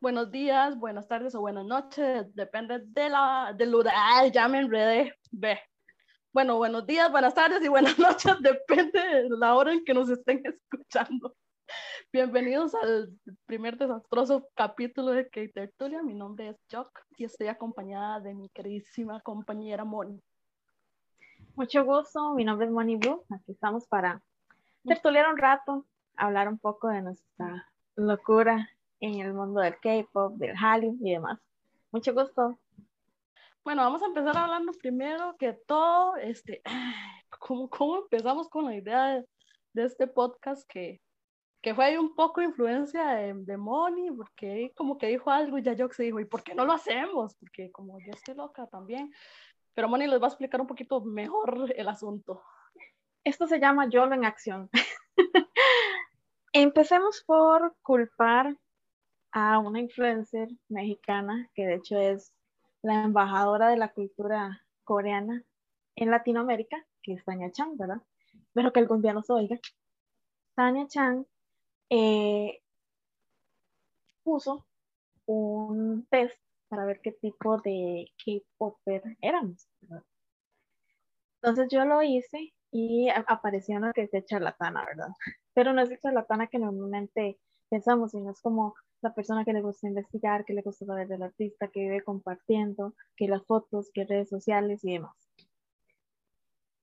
buenos días, buenas tardes o buenas noches, depende de la, del lugar, ya me enredé, ve. Bueno, buenos días, buenas tardes y buenas noches, depende de la hora en que nos estén escuchando. Bienvenidos al primer desastroso capítulo de Kate Tertulia. Mi nombre es Jock y estoy acompañada de mi queridísima compañera Moni. Mucho gusto, mi nombre es Moni Blue. Aquí estamos para tertuliar un rato, hablar un poco de nuestra locura en el mundo del K-pop, del Hallyu y demás. Mucho gusto. Bueno, vamos a empezar hablando primero que todo, este, ¿cómo, cómo empezamos con la idea de, de este podcast que, que fue un poco influencia de, de Moni, porque como que dijo algo y ya yo se dijo, ¿y por qué no lo hacemos? Porque como yo estoy loca también. Pero Moni les va a explicar un poquito mejor el asunto. Esto se llama YOLO en acción. Empecemos por culpar a una influencer mexicana que de hecho es la embajadora de la cultura coreana en Latinoamérica, que es Tania Chang, ¿verdad? Pero que algún día nos oiga. Tania Chang eh, puso un test para ver qué tipo de K-Popper éramos. Entonces yo lo hice y apareció una que es charlatana, ¿verdad? Pero no es el charlatana que normalmente pensamos, sino es como la persona que le gusta investigar, que le gusta saber del artista, que vive compartiendo, que las fotos, que redes sociales y demás.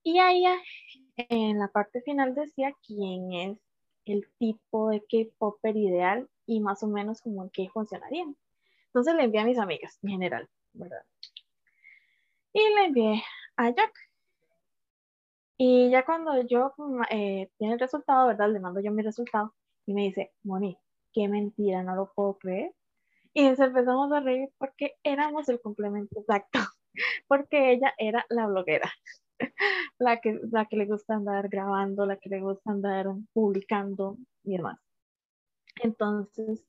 Y ahí en la parte final decía quién es el tipo de K-Popper ideal y más o menos como en qué funcionaría. Entonces le envié a mis amigas en general, ¿verdad? Y le envié a Jack. Y ya cuando yo eh, tiene el resultado, ¿verdad? Le mando yo mi resultado y me dice, Moni, qué mentira, no lo puedo creer. Y nos empezamos a reír porque éramos el complemento exacto, porque ella era la bloguera, la que, la que le gusta andar grabando, la que le gusta andar publicando y demás. Entonces,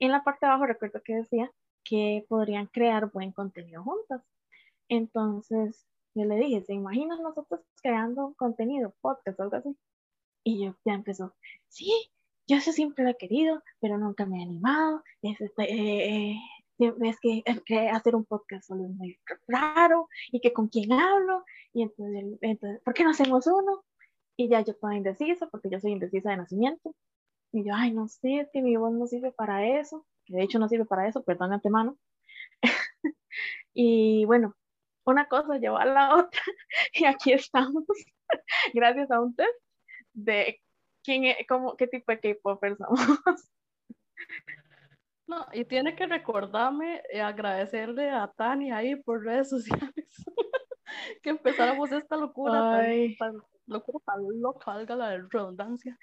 en la parte de abajo recuerdo que decía que podrían crear buen contenido juntas. Entonces, yo le dije, ¿se imaginan nosotros creando contenido, podcast algo así? Y yo ya empezó, sí, yo eso siempre lo he querido, pero nunca me he animado. Es, este, eh, eh, es que, hacer un podcast solo es muy raro y que con quién hablo. Y entonces, entonces, ¿por qué no hacemos uno? Y ya yo estaba indecisa porque yo soy indecisa de nacimiento. Y yo, ay, no sé, que mi voz no sirve para eso. Que de hecho no sirve para eso, perdón antemano. y bueno, una cosa llevó a la otra y aquí estamos, gracias a un test de quién es, cómo, qué tipo de K-Popper somos. No, y tiene que recordarme y agradecerle a Tania ahí por redes sociales que empezáramos esta locura, tan, tan, locura tan loca, valga la redundancia.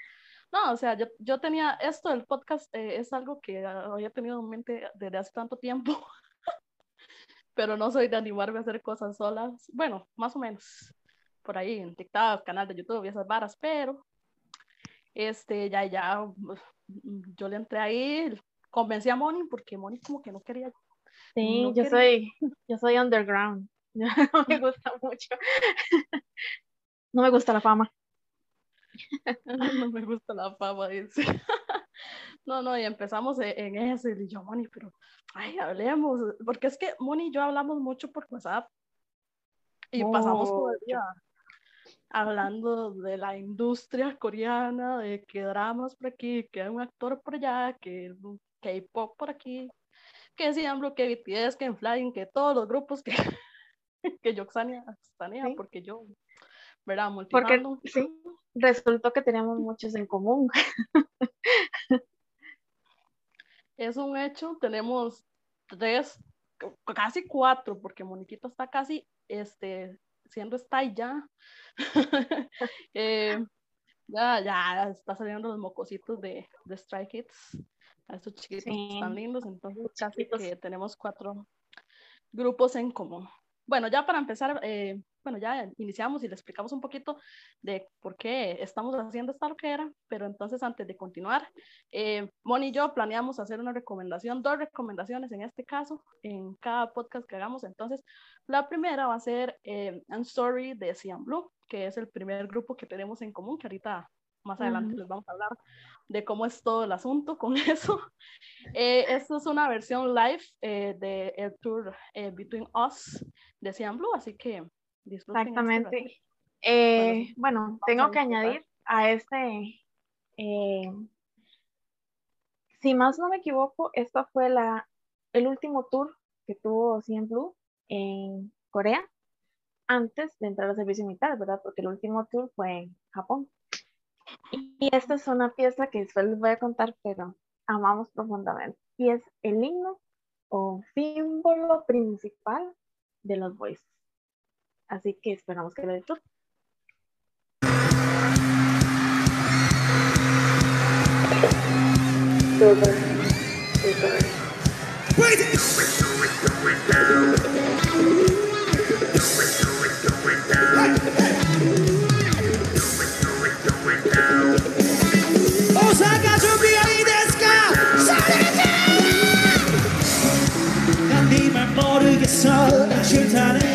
No, o sea, yo, yo tenía esto del podcast, eh, es algo que había tenido en mente desde hace tanto tiempo, pero no soy de animarme a hacer cosas solas. Bueno, más o menos por ahí en TikTok, canal de YouTube y esas varas, pero este, ya, ya, yo le entré ahí, convencí a Moni porque Moni como que no quería. Sí, no yo quería. soy, yo soy underground, no me gusta mucho. No me gusta la fama. No me gusta la fama, dice. No, no, y empezamos en eso, y yo, Moni, pero, ay, hablemos, porque es que Moni y yo hablamos mucho por WhatsApp, y oh, pasamos todo el día hablando de la industria coreana, de que dramas por aquí, que hay un actor por allá, que K-pop por aquí, que Siamblo, que BTS, que en Flying, que todos los grupos que, que yo Xania ¿Sí? porque yo, ¿verdad? Porque sí, resultó que teníamos muchos en común. es un hecho, tenemos tres, casi cuatro, porque Moniquita está casi este, siendo está ya. eh, ya, ya está saliendo los mocositos de, de Strike Kids. A estos chiquitos sí. tan lindos, entonces casi que tenemos cuatro grupos en común. Bueno, ya para empezar, eh, bueno, ya iniciamos y le explicamos un poquito de por qué estamos haciendo esta loquera, pero entonces antes de continuar, eh, Moni y yo planeamos hacer una recomendación, dos recomendaciones en este caso, en cada podcast que hagamos. Entonces, la primera va a ser eh, Story de Cian Blue, que es el primer grupo que tenemos en común, que ahorita más adelante les vamos a hablar de cómo es todo el asunto con eso. Eh, esto es una versión live eh, de el tour eh, Between Us de Cian Blue, así que disfruten. Este Exactamente. Eh, bueno, tengo que añadir a este, si más no me equivoco, esto fue la, el último tour que tuvo Cian Blue en Corea antes de entrar al servicio militar, ¿verdad? Porque el último tour fue en Japón. Y esta es una pieza que después les voy a contar, pero amamos profundamente. Y es el himno o símbolo principal de los voices. Así que esperamos que lo disfruten. 모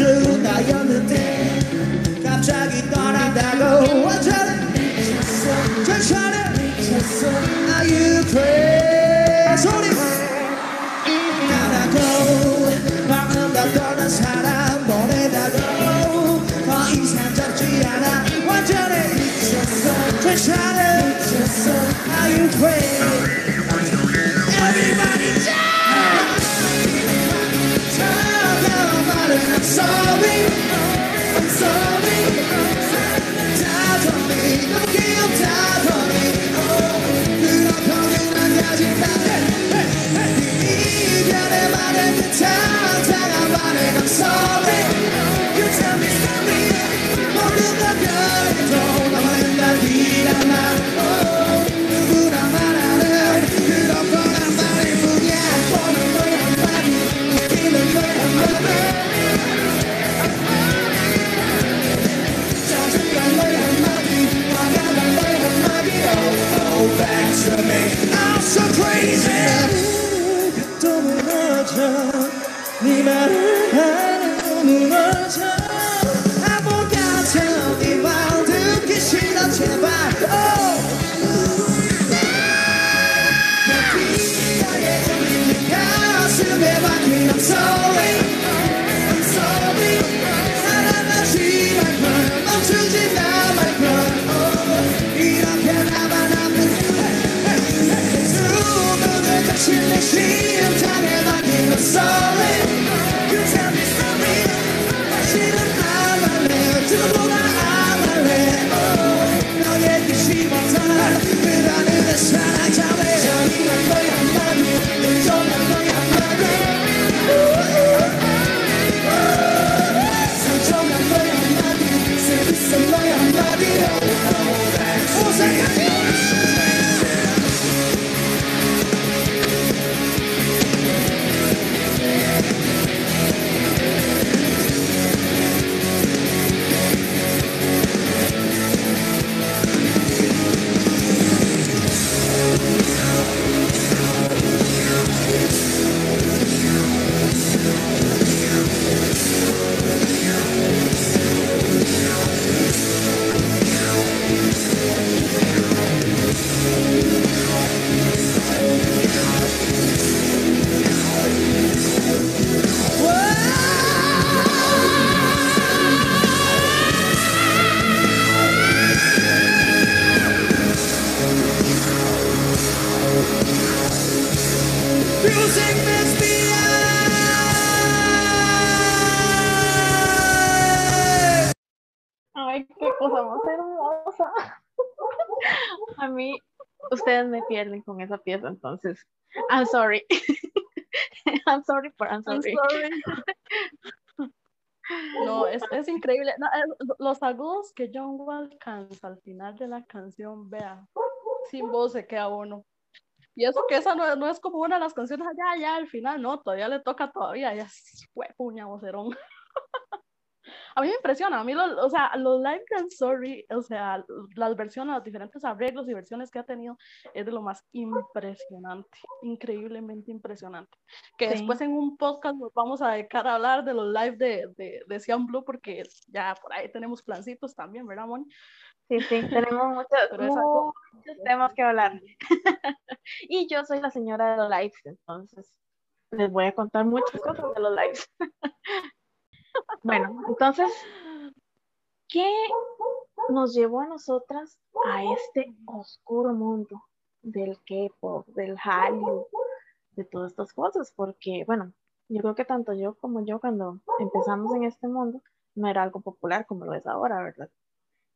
다 준다였는데 갑자기 떠난다고. 완전히 미쳤어 미쳤어. Are you crazy? 소리 나라고 방금 다 떠난 사람 보내다고 더 이상 잡지 않아. 완전히 미쳤어. 전천에 미쳤어. Are you crazy out the I'm sorry. Pierden con esa pieza, entonces, I'm sorry. I'm sorry, but I'm sorry. No, es, es increíble. los agudos que John alcanza al final de la canción, vea, sin voz se queda uno. Y eso que esa no, no, es como una de las canciones allá, ya al final, no, todavía le toca todavía, ya fue puña vocerón. a mí me impresiona, a mí, lo, o sea, los live dance sorry, o sea, las versiones, los diferentes arreglos y versiones que ha tenido, es de lo más impresionante, increíblemente impresionante. Que después en un podcast nos vamos a dedicar a hablar de los live de, de, de Cian Blue, porque ya por ahí tenemos plancitos también, ¿verdad, Moni? Sí, sí, tenemos muchos, muchos temas que hablar. y yo soy la señora de los lives, entonces les voy a contar muchas cosas de los lives. Bueno, entonces, ¿qué nos llevó a nosotras a este oscuro mundo del K-pop, del Hallyu, de todas estas cosas? Porque, bueno, yo creo que tanto yo como yo cuando empezamos en este mundo no era algo popular como lo es ahora, ¿verdad?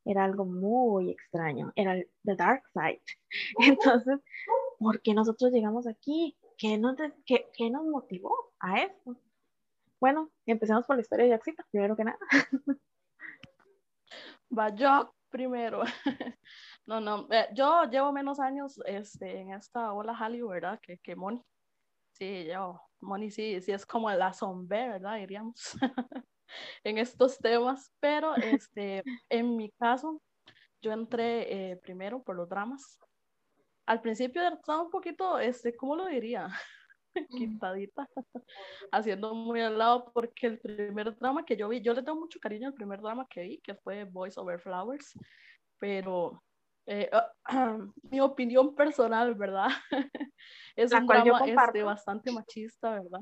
Era algo muy extraño, era el the dark side. Entonces, ¿por qué nosotros llegamos aquí? ¿Qué nos, qué, qué nos motivó a esto? Bueno, empecemos por la historia de Jaxita, primero que nada. Va yo primero. No, no, eh, yo llevo menos años este, en esta ola Hollywood, ¿verdad? Que, que Moni. Sí, yo, Moni sí, sí es como la sombra, ¿verdad? Diríamos, en estos temas. Pero este, en mi caso, yo entré eh, primero por los dramas. Al principio estaba un poquito, este, ¿cómo lo diría? quitadita, haciendo muy al lado, porque el primer drama que yo vi, yo le tengo mucho cariño al primer drama que vi, que fue Boys Over Flowers, pero eh, mi opinión personal, ¿verdad? es un drama este, bastante machista, ¿verdad?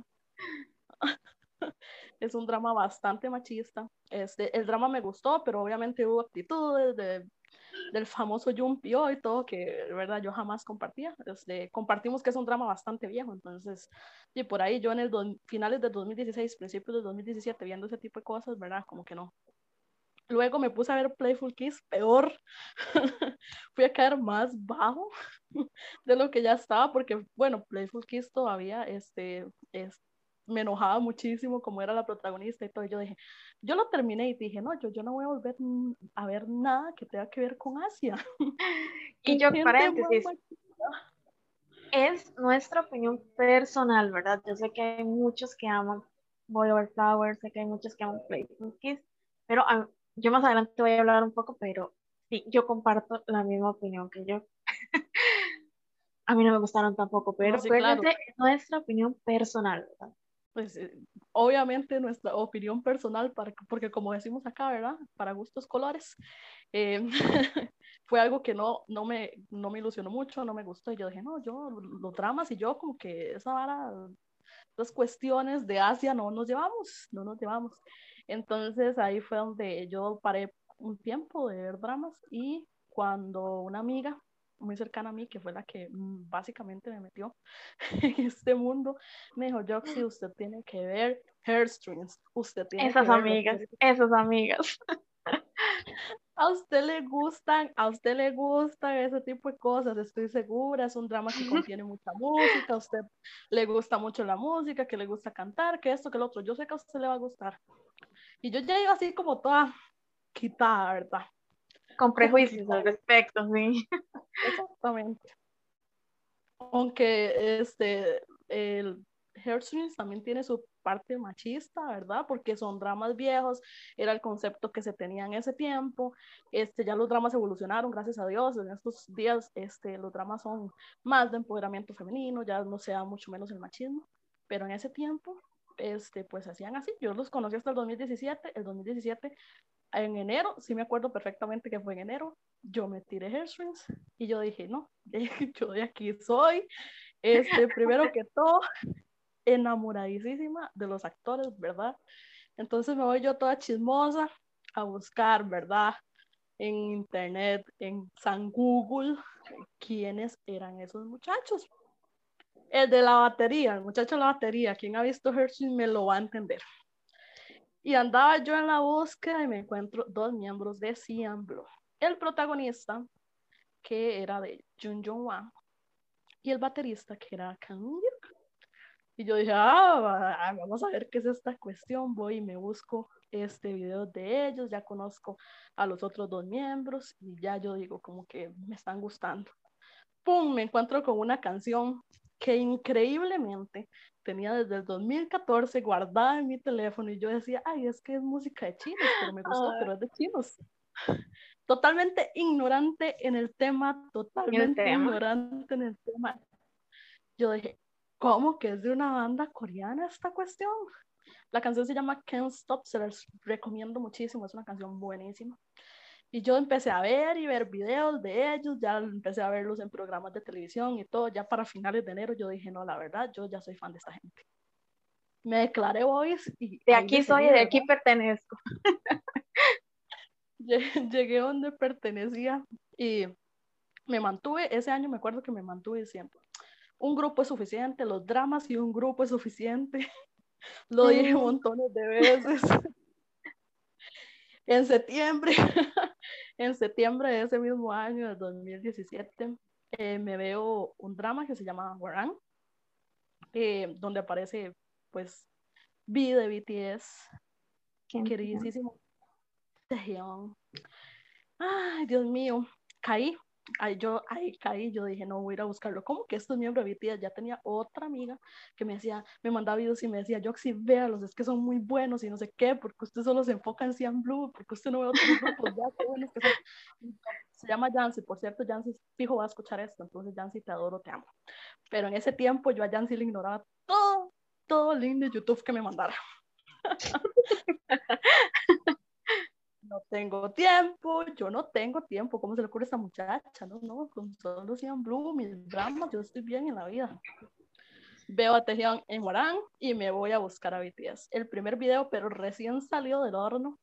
es un drama bastante machista. Este, el drama me gustó, pero obviamente hubo actitudes de del famoso Jumpio y todo, que de verdad yo jamás compartía. Este, compartimos que es un drama bastante viejo, entonces, y por ahí yo en el finales de 2016, principios de 2017, viendo ese tipo de cosas, ¿verdad? Como que no. Luego me puse a ver Playful Kiss, peor. Fui a caer más bajo de lo que ya estaba, porque, bueno, Playful Kiss todavía este, es, me enojaba muchísimo como era la protagonista y todo. Yo dije, yo lo terminé y dije, no, yo, yo no voy a volver a ver nada que tenga que ver con Asia. Y yo, paréntesis, es nuestra opinión personal, ¿verdad? Yo sé que hay muchos que aman Boy Over Flowers, sé que hay muchos que aman Playful Kiss, pero yo más adelante voy a hablar un poco, pero sí, yo comparto la misma opinión que yo. a mí no me gustaron tampoco, pero es nuestra opinión personal, ¿verdad? Pues eh, obviamente nuestra opinión personal, para, porque como decimos acá, ¿verdad? Para gustos colores, eh, fue algo que no, no, me, no me ilusionó mucho, no me gustó. Y yo dije, no, yo, los dramas y yo como que esa vara, las cuestiones de Asia no nos llevamos, no nos llevamos. Entonces ahí fue donde yo paré un tiempo de ver dramas y cuando una amiga muy cercana a mí, que fue la que mm, básicamente me metió en este mundo, me dijo, Joxy, usted tiene que ver Hairstrings, usted tiene esas que amigas, esas amigas. A usted le gustan, a usted le gustan ese tipo de cosas, estoy segura, es un drama que contiene mucha música, a usted le gusta mucho la música, que le gusta cantar, que esto, que lo otro, yo sé que a usted le va a gustar. Y yo ya iba así como toda quitada, ¿verdad? Con prejuicios al respecto, sí. Exactamente. Aunque este, el Heartstrings también tiene su parte machista, ¿verdad? Porque son dramas viejos, era el concepto que se tenía en ese tiempo. Este, ya los dramas evolucionaron, gracias a Dios. En estos días este, los dramas son más de empoderamiento femenino, ya no sea mucho menos el machismo. Pero en ese tiempo, este, pues hacían así. Yo los conocí hasta el 2017. El 2017 en enero, sí me acuerdo perfectamente que fue en enero, yo me tiré Hairstrings y yo dije, no, yo de aquí soy, este, primero que todo, enamoradísima de los actores, ¿verdad? Entonces me voy yo toda chismosa a buscar, ¿verdad? En internet, en San Google, quiénes eran esos muchachos. El de la batería, el muchacho de la batería, quien ha visto Hershey me lo va a entender. Y andaba yo en la búsqueda y me encuentro dos miembros de Ciamblo. El protagonista, que era de Jun Jong Wan, y el baterista, que era Kang Y yo dije, ah, vamos a ver qué es esta cuestión. Voy y me busco este video de ellos, ya conozco a los otros dos miembros y ya yo digo como que me están gustando. ¡Pum! Me encuentro con una canción que increíblemente tenía desde el 2014 guardada en mi teléfono y yo decía, ay, es que es música de chinos, pero me gustó, pero es de chinos. Totalmente ignorante en el tema, totalmente ignorante en el tema. Yo dije, ¿cómo que es de una banda coreana esta cuestión? La canción se llama Can't Stop, se las recomiendo muchísimo, es una canción buenísima. Y yo empecé a ver y ver videos de ellos, ya empecé a verlos en programas de televisión y todo, ya para finales de enero yo dije, no, la verdad, yo ya soy fan de esta gente. Me declaré voice y... De aquí soy, de aquí pertenezco. Llegué donde pertenecía y me mantuve, ese año me acuerdo que me mantuve siempre. Un grupo es suficiente, los dramas y un grupo es suficiente. Lo dije montones de veces. en septiembre, en septiembre de ese mismo año, de 2017, eh, me veo un drama que se llama Warang, eh, donde aparece, pues, V de BTS, queridísimo. Ay, Dios mío, caí ahí yo ahí caí, yo dije, no, voy a ir a buscarlo. ¿Cómo que estos miembros de BTS? Ya tenía otra amiga que me decía, me mandaba videos y me decía, Joxy, véalos, es que son muy buenos y no sé qué, porque usted solo se enfoca en Cian Blue, porque usted no ve otros grupos, ya, qué buenos que son. Se llama Jancy, por cierto, Jancy fijo va a escuchar esto, entonces Jancy, te adoro, te amo. Pero en ese tiempo yo a Jancy le ignoraba todo, todo el link de YouTube que me mandara. tengo tiempo, yo no tengo tiempo, ¿cómo se le ocurre a esta muchacha? No, no, con solo Cian Blue, mis dramas, yo estoy bien en la vida. Veo a Tejian en Warán y me voy a buscar a BTS. El primer video, pero recién salió del horno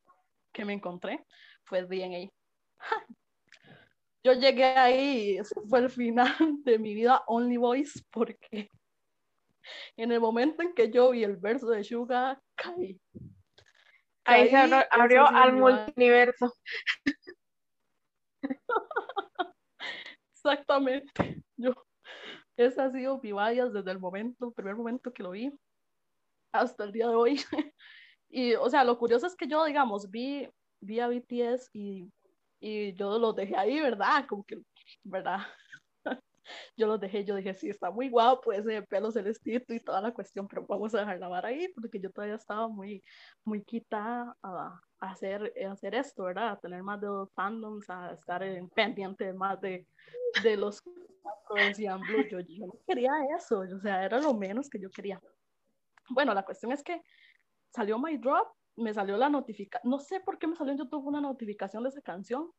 que me encontré, fue DNA. Yo llegué ahí, fue el final de mi vida Only Voice, porque en el momento en que yo vi el verso de Suga, caí Ahí, se abrió, al multiverso. Exactamente. Yo, esa ha sido mi vallas desde el momento, el primer momento que lo vi, hasta el día de hoy. Y, o sea, lo curioso es que yo, digamos, vi, vi a BTS y, y yo los dejé ahí, ¿verdad? Como que, ¿verdad? Yo los dejé, yo dije, sí, está muy guapo ese pelo celestito y toda la cuestión, pero vamos a dejar la vara ahí porque yo todavía estaba muy, muy quitada a, hacer, hacer esto, ¿verdad? A tener más de dos fandoms, a estar en pendiente más de, de los decían Blue. Yo, yo no quería eso, o sea, era lo menos que yo quería. Bueno, la cuestión es que salió My Drop, me salió la notificación, no sé por qué me salió en YouTube una notificación de esa canción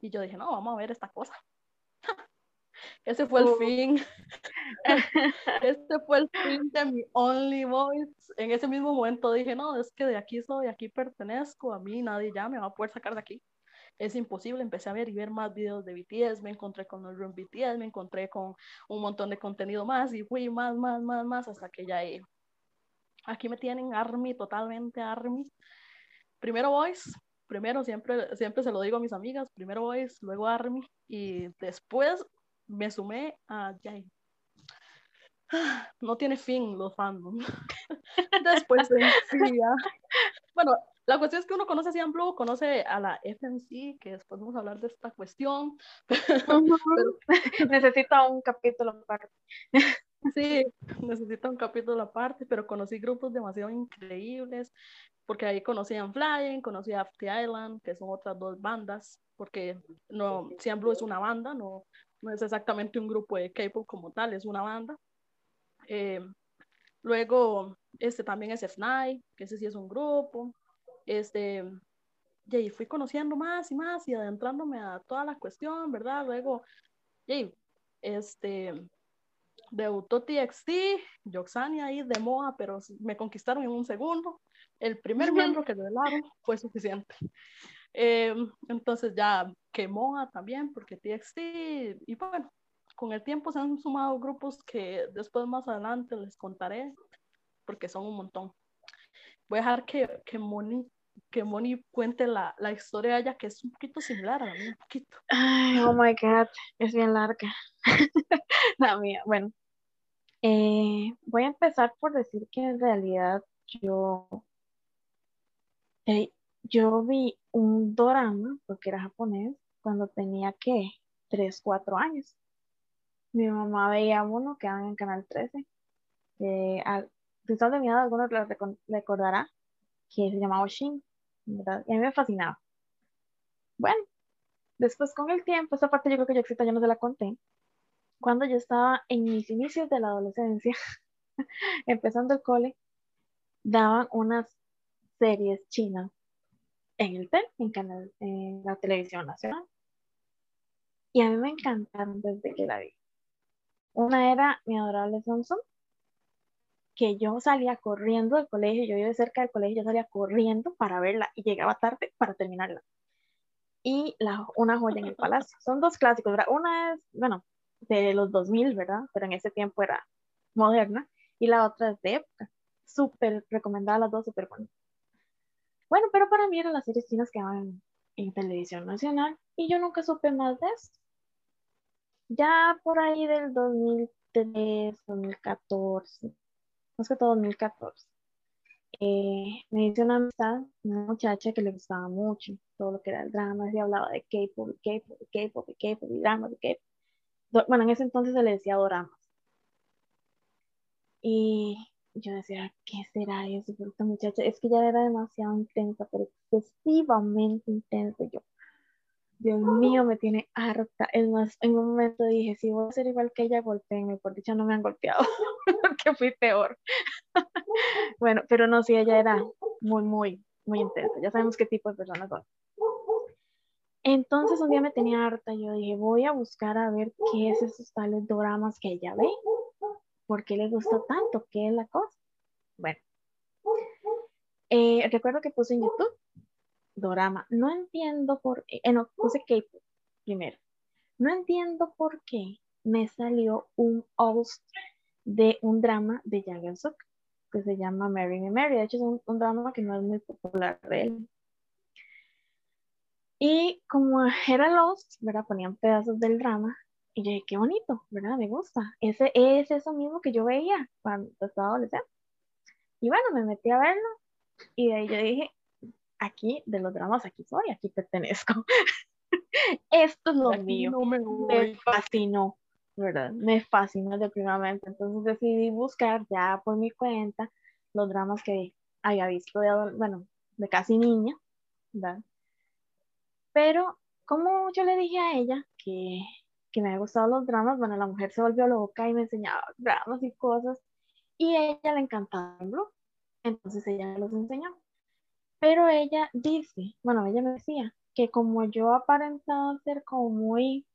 y yo dije, no, vamos a ver esta cosa. Ese fue el oh. fin. Este fue el fin de mi Only Voice. En ese mismo momento dije, no, es que de aquí soy, aquí pertenezco, a mí nadie ya me va a poder sacar de aquí. Es imposible, empecé a ver y ver más videos de BTS, me encontré con el Room BTS, me encontré con un montón de contenido más y fui más, más, más, más hasta que ya aquí me tienen ARMY, totalmente ARMY. Primero Voice, primero siempre, siempre se lo digo a mis amigas, primero Voice, luego ARMY y después me sumé a Jay. No tiene fin los fandoms. Después Bueno, la cuestión es que uno conoce a Cian Blue, conoce a la FMC, que después vamos a hablar de esta cuestión. Necesita un capítulo aparte. Sí, necesita un capítulo aparte, pero conocí grupos demasiado increíbles, porque ahí conocí a Flying, conocí a After Island, que son otras dos bandas, porque no, Cian Blue es una banda, no, no es exactamente un grupo de K-pop como tal, es una banda. Eh, luego, este también es F9, que ese sí es un grupo. Este, y fui conociendo más y más y adentrándome a toda la cuestión, ¿verdad? Luego, y, este, debutó TXT, Yoxani ahí de moda, pero me conquistaron en un segundo. El primer miembro que revelaron fue suficiente. Eh, entonces ya quemó también, porque TXT, y bueno, con el tiempo se han sumado grupos que después más adelante les contaré, porque son un montón. voy a dejar que, que Moni que Moni cuente la, la historia de ella, que es un poquito similar a la mía, un poquito. Ay, oh my God, es bien larga. la mía, bueno. Eh, voy a empezar por decir que en realidad yo, eh, yo vi un drama, porque era japonés, cuando tenía que 3, 4 años. Mi mamá veía uno que en Canal 13. Que al, si estás de mi edad, alguno le recordará que se llamaba Shin. ¿verdad? Y a mí me fascinaba. Bueno, después con el tiempo, esa parte yo creo que yo ya no se la conté. Cuando yo estaba en mis inicios de la adolescencia, empezando el cole, daban unas series chinas en el TEL, en, canal, la televisión nacional. Y a mí me encantaron desde que la vi. Una era Mi Adorable Samsung, que yo salía corriendo del colegio, yo iba cerca del colegio, yo salía corriendo para verla y llegaba tarde para terminarla. Y la, una joya en el palacio. Son dos clásicos, ¿verdad? Una es, bueno, de los 2000, ¿verdad? Pero en ese tiempo era moderna. Y la otra es de época. Súper recomendada las dos, súper. Bueno, pero para mí eran las series chinas que van en televisión nacional y yo nunca supe más de esto. Ya por ahí del 2003, 2014, más que todo 2014. Eh, me hice una amistad, una muchacha que le gustaba mucho todo lo que era el drama, y hablaba de K-pop, K-pop, K-pop, K-pop, y drama, de K-pop. Bueno, en ese entonces se le decía doramas. Y yo decía, ¿qué será eso? Pero esta muchacha, es que ya era demasiado intensa, pero excesivamente intensa. Yo, Dios mío, me tiene harta. Es más, en un momento dije, si voy a ser igual que ella, golpeenme. Por dicho, no me han golpeado, porque fui peor. bueno, pero no, sí, ella era muy, muy, muy intensa. Ya sabemos qué tipo de personas son. Entonces un día me tenía harta. Yo dije, voy a buscar a ver qué es esos tales dramas que ella ve. ¿Por qué le gusta tanto? ¿Qué es la cosa? Bueno, eh, recuerdo que puse en YouTube dorama. No entiendo por qué, eh, no, puse K-pop primero. No entiendo por qué me salió un host de un drama de Jang Suk que se llama Mary Me Mary. De hecho, es un, drama que no es muy popular de él. Y como era Lost, ¿verdad? Ponían pedazos del drama. Y yo dije, qué bonito, ¿verdad? Me gusta. Ese es eso mismo que yo veía cuando estaba adolescente. Y bueno, me metí a verlo. Y de ahí yo dije, aquí de los dramas, aquí soy, aquí pertenezco. Esto es lo mío. me, fascinó, ¿verdad? Me fascinó definitivamente. Entonces decidí buscar ya por mi cuenta los dramas que había visto de, bueno, de casi niña, ¿verdad? Pero como yo le dije a ella que, que me había gustado los dramas, bueno, la mujer se volvió loca y me enseñaba dramas y cosas y ella le encantaba el blog. Entonces ella los enseñó. Pero ella dice, bueno, ella me decía que como yo aparentaba ser como muy,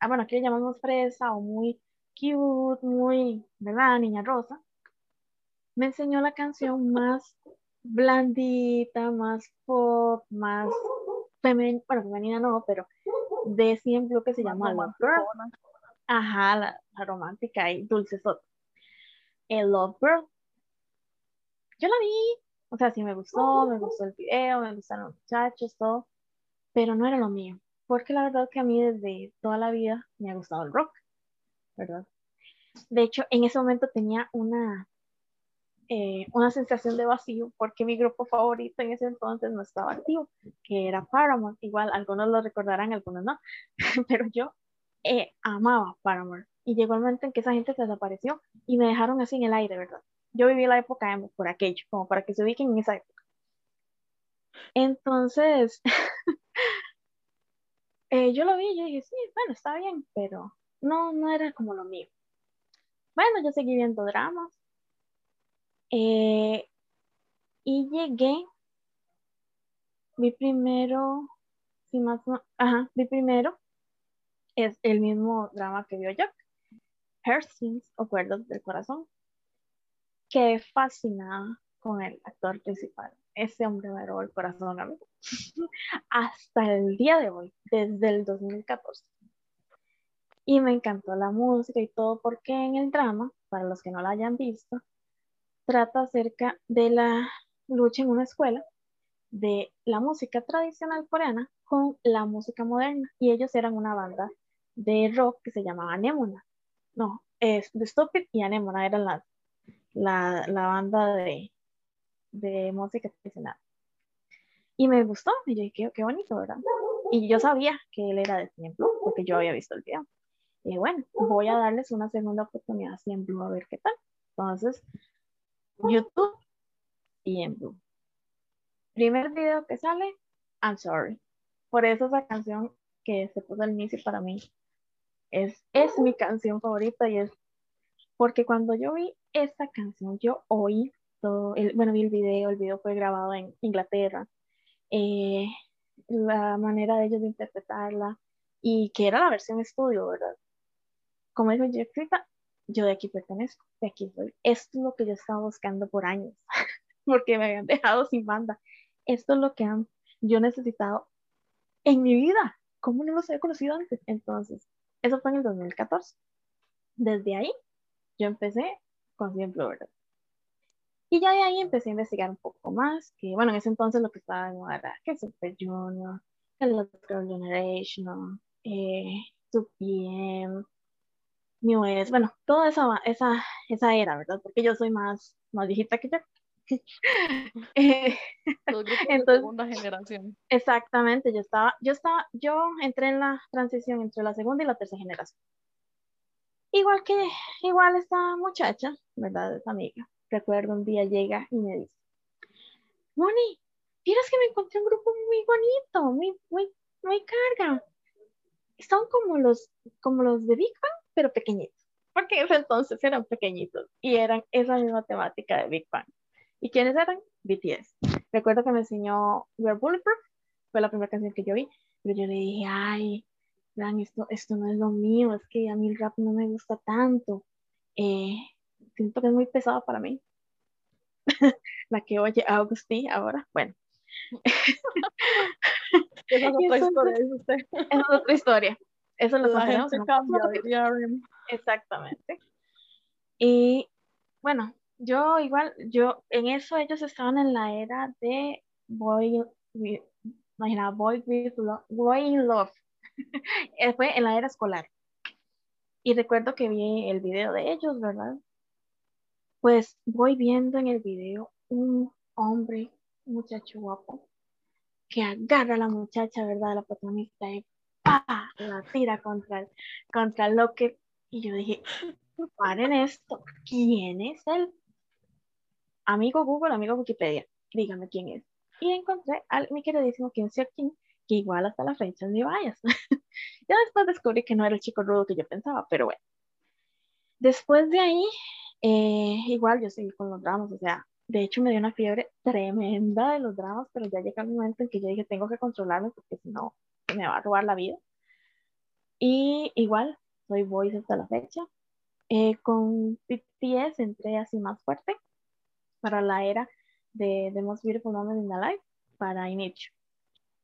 ah, bueno, aquí le llamamos fresa o muy cute, muy, ¿verdad? Niña rosa, me enseñó la canción más blandita, más pop, más femenina, bueno, femenina no, pero de siempre que se llama Love Girl. Ajá, la, romántica y dulce El Love Girl. Yo la vi o sea, sí me gustó, me gustó el video, me gustaron los muchachos, todo, pero no era lo mío, porque la verdad que a mí desde toda la vida me ha gustado el rock, ¿verdad? De hecho, en ese momento tenía una, eh, una sensación de vacío porque mi grupo favorito en ese entonces no estaba activo, que era Paramore. Igual algunos lo recordarán, algunos no, pero yo eh, amaba Paramore. Y llegó el momento en que esa gente se desapareció y me dejaron así en el aire, ¿verdad? yo viví la época emo por aquello, como para que se ubiquen en esa época. Entonces, eh, yo lo vi y yo dije, sí, bueno, está bien, pero no, no era como lo mío. Bueno, yo seguí viendo dramas. Eh, y llegué, mi primero, si más ajá, mi primero es el mismo drama que vio Jack, Heartstrings o Cuerdas del Corazón quedé fascinada con el actor principal. Ese hombre me robó el corazón a mí. Hasta el día de hoy, desde el 2014. Y me encantó la música y todo porque en el drama, para los que no la hayan visto, trata acerca de la lucha en una escuela de la música tradicional coreana con la música moderna y ellos eran una banda de rock que se llamaba Anemona. No, es The Stupid y Anemona eran la, la, la banda de, de música tradicional. Y me gustó, y yo dije, qué, bonito, ¿verdad? Y yo sabía que él era de Templo, porque yo había visto el video. Y bueno, voy a darles una segunda oportunidad en Blue a ver qué tal. Entonces, YouTube y en Blue. Primer video que sale, I'm sorry. Por eso esa canción que se puso al inicio para mí es, es mi canción favorita y es porque cuando yo vi esta canción, yo oí todo, el, bueno, vi el video, el video fue grabado en Inglaterra, eh, la manera de ellos de interpretarla y que era la versión estudio, ¿verdad? Como dijo Jessica, yo de aquí pertenezco, de aquí soy. Esto es lo que yo estaba buscando por años, porque me habían dejado sin banda. Esto es lo que han, yo necesitado en mi vida. ¿Cómo no los había conocido antes? Entonces, eso fue en el 2014. Desde ahí, yo empecé con Siempre ¿verdad? Y ya de ahí empecé a investigar un poco más, que bueno, en ese entonces lo que estaba de moda que Super Junior, que Los Girl Generation, eh, 2PM, New S, bueno, toda esa, esa, esa era, ¿verdad? Porque yo soy más, más viejita que yo. eh, entonces, segunda generación. Exactamente, yo estaba, yo estaba, yo entré en la transición entre la segunda y la tercera generación. Igual que, igual esta muchacha, ¿verdad? Esa amiga recuerdo un día llega y me dice, Moni, ¿quieres que me encontré un grupo muy bonito, muy, muy, muy carga? Son como los, como los de Big Bang, pero pequeñitos. Porque ese entonces eran pequeñitos y eran esa misma temática de Big Bang. ¿Y quiénes eran? BTS. Recuerdo que me enseñó We're Bulletproof, fue la primera canción que yo vi, pero yo le dije, ay, esto, esto no es lo mío, es que a mí el rap no me gusta tanto. Eh, siento que es muy pesado para mí. la que oye Agustín ahora, bueno. Esa es otra historia, usted. Esa es otra historia. Eso lo la Exactamente. Y bueno, yo igual, yo en eso ellos estaban en la era de Boy, imagina, Boy with Love, Boy in Love. Fue en la era escolar. Y recuerdo que vi el video de ellos, ¿verdad? Pues voy viendo en el video un hombre, un muchacho guapo, que agarra a la muchacha, ¿verdad? La protagonista y la tira contra el, contra el locker. Y yo dije, paren esto, ¿quién es él? Amigo Google, amigo Wikipedia, dígame quién es. Y encontré a mi queridísimo Kim Seok-Jin, que igual hasta la fecha ni vayas. ya después descubrí que no era el chico rudo que yo pensaba, pero bueno. Después de ahí, eh, igual yo seguí con los dramas, o sea, de hecho me dio una fiebre tremenda de los dramas, pero ya llega el momento en que yo dije, tengo que controlarme porque si no, me va a robar la vida. Y igual, soy voice hasta la fecha. Eh, con BTS entré así más fuerte para la era de The Most Beautiful Moment in the Life, para Inicio.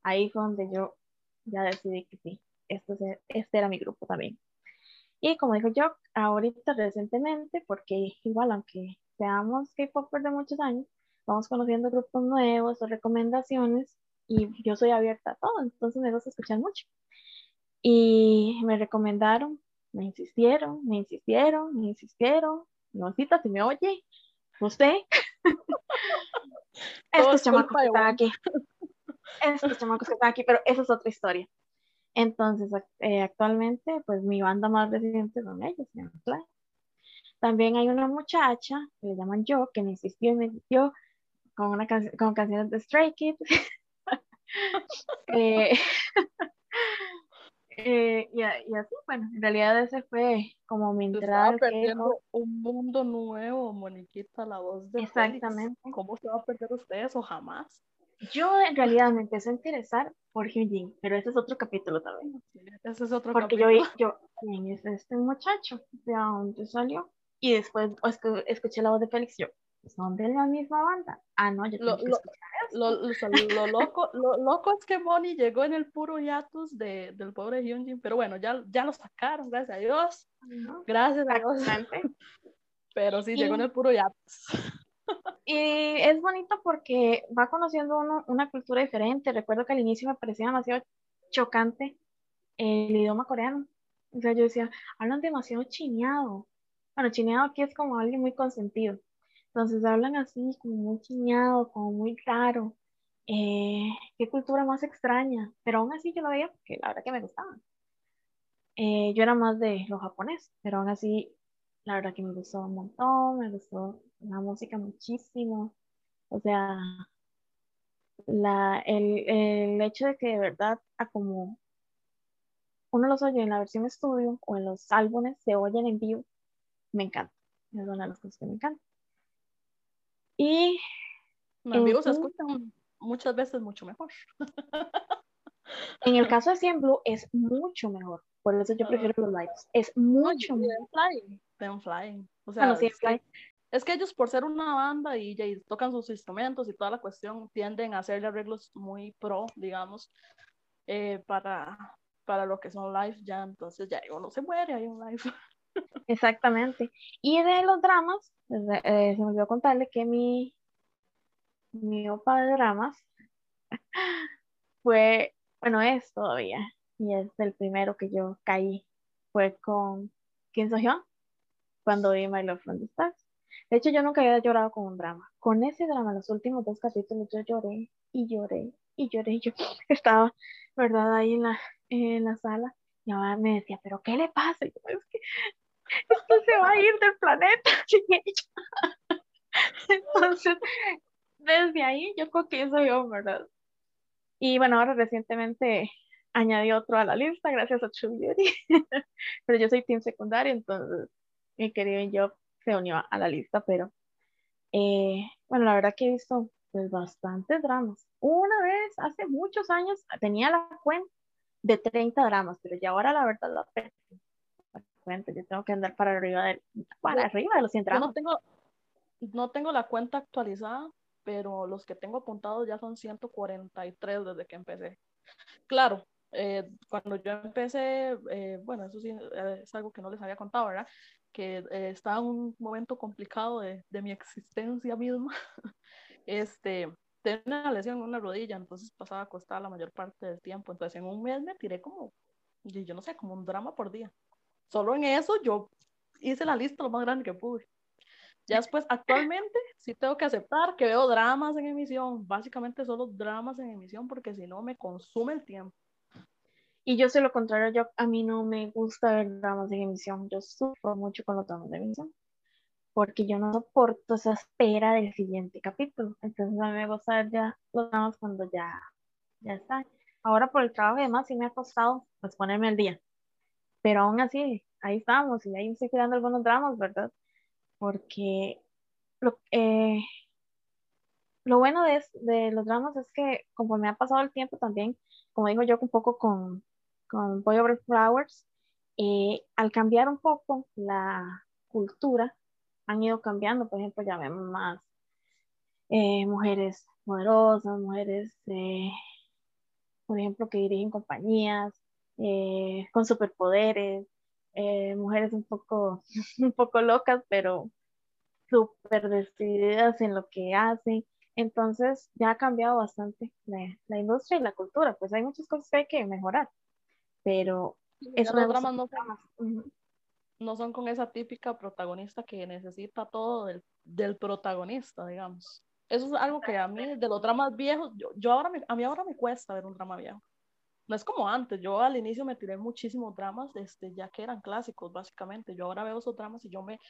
Ahí fue donde yo ya decidí que sí, este, este era mi grupo también. Y como dijo yo, ahorita recientemente, porque igual aunque seamos K-Popers de muchos años, vamos conociendo grupos nuevos o recomendaciones y yo soy abierta a todo, entonces me gusta escuchar mucho. Y me recomendaron, me insistieron, me insistieron, me insistieron. Nocita, si me oye, usted. Estos chamacos que están aquí. Estos chamacos que están aquí, pero esa es otra historia. Entonces, eh, actualmente, pues mi banda más reciente son ellos, También hay una muchacha que le llaman Yo, que me insistió y me insistió con, una con canciones de Stray Kids. Eh, eh, y, así, bueno, en realidad ese fue como mi entrada. perdiendo un mundo nuevo, Moniquita, la voz de Exactamente. ¿Cómo se va a perder usted eso? Jamás. Yo en realidad me empecé a interesar por Hyunjin, pero ese es otro capítulo también. ese es otro Porque capítulo. yo, yo, ¿quién es este muchacho? ¿De dónde salió? Y después escuché la voz de Félix, yo, ¿son de la misma banda? Ah, no, yo tengo lo, que lo, lo, lo, loco, lo loco es que Bonnie llegó en el puro hiatus de, del pobre Hyunjin, pero bueno, ya, ya lo sacaron, gracias a Dios. Gracias a Dios. Pero sí, llegó en el puro hiatus. y es bonito porque va conociendo uno una cultura diferente. Recuerdo que al inicio me parecía demasiado chocante el idioma coreano. O sea, yo decía, hablan demasiado chineado. Bueno, chineado aquí es como alguien muy consentido. Entonces hablan así, como muy chineado, como muy raro. Eh, qué cultura más extraña. Pero aún así yo lo veía porque la verdad que me gustaba. Eh, yo era más de lo japonés, pero aún así, la verdad que me gustó un montón, me gustó la música muchísimo. O sea, la, el, el hecho de que de verdad, a como uno los oye en la versión estudio o en los álbumes, se oyen en vivo, me encanta. Es una de las cosas que me encanta. Y en vivo se escuchan muchas veces mucho mejor. En el caso de Cien Blue es mucho mejor. Por eso yo prefiero los lives. Es mucho mejor. Flying. Flying. O sea, es, que, es, que, ellos por ser una banda y, y, tocan sus instrumentos y toda la cuestión, tienden a hacerle arreglos muy pro, digamos, eh, para, para lo que son live ya. Entonces ya uno se muere, hay un live. Exactamente. Y de los dramas, eh, se me olvidó contarle que mi, mi opa de dramas fue bueno, es todavía, y es el primero que yo caí, fue con Kim So Hyun, cuando vi My Love from the Stars. De hecho, yo nunca había llorado con un drama. Con ese drama, los últimos dos capítulos, yo lloré y lloré y lloré. Yo estaba, ¿verdad?, ahí en la, en la sala. Y mamá me decía, ¿pero qué le pasa? Yo, es que esto se va a ir del planeta Entonces, desde ahí, yo creo que eso yo, ¿verdad? Y bueno, ahora recientemente añadí otro a la lista gracias a True Beauty. pero yo soy team secundario, entonces mi querido yo se unió a la lista, pero eh, bueno, la verdad que he visto pues bastantes dramas. Una vez, hace muchos años, tenía la cuenta de 30 dramas, pero ya ahora la verdad la cuenta, yo tengo que andar para arriba de, para arriba de los 100 dramas. no tengo, no tengo la cuenta actualizada, pero los que tengo apuntados ya son 143 desde que empecé. Claro, eh, cuando yo empecé, eh, bueno, eso sí eh, es algo que no les había contado, ¿verdad? Que estaba en un momento complicado de, de mi existencia misma. este, tenía una lesión en una rodilla, entonces pasaba acostada la mayor parte del tiempo. Entonces en un mes me tiré como, yo no sé, como un drama por día. Solo en eso yo hice la lista lo más grande que pude. Ya después, actualmente, sí tengo que aceptar que veo dramas en emisión, básicamente solo dramas en emisión, porque si no me consume el tiempo. Y yo sé lo contrario, yo a mí no me gusta ver dramas en emisión, yo sufro mucho con los dramas de emisión, porque yo no soporto esa espera del siguiente capítulo, entonces a mí me gusta ver ya los dramas cuando ya, ya están. Ahora por el trabajo y demás sí me ha costado pues ponerme al día, pero aún así, ahí estamos y ahí estoy creando algunos dramas, ¿verdad? porque lo, eh, lo bueno de, de, los dramas es que conforme ha pasado el tiempo también, como digo yo un poco con, con Boy Over Flowers, eh, al cambiar un poco la cultura, han ido cambiando, por ejemplo, ya vemos más eh, mujeres poderosas, mujeres, por ejemplo, que dirigen compañías, con superpoderes, eh, mujeres un poco, un poco locas, pero súper decididas en lo que hacen. Entonces ya ha cambiado bastante la, la, industria y la cultura, pues hay muchas cosas que hay que mejorar, pero esos dramas no, no, son con esa típica protagonista que necesita todo del, del, protagonista, digamos. Eso es algo que a mí, de los dramas viejos, yo, yo ahora a mí ahora me cuesta ver un drama viejo no es como antes, yo al inicio me tiré muchísimos dramas, este, ya que eran clásicos básicamente, yo ahora veo esos dramas y yo me,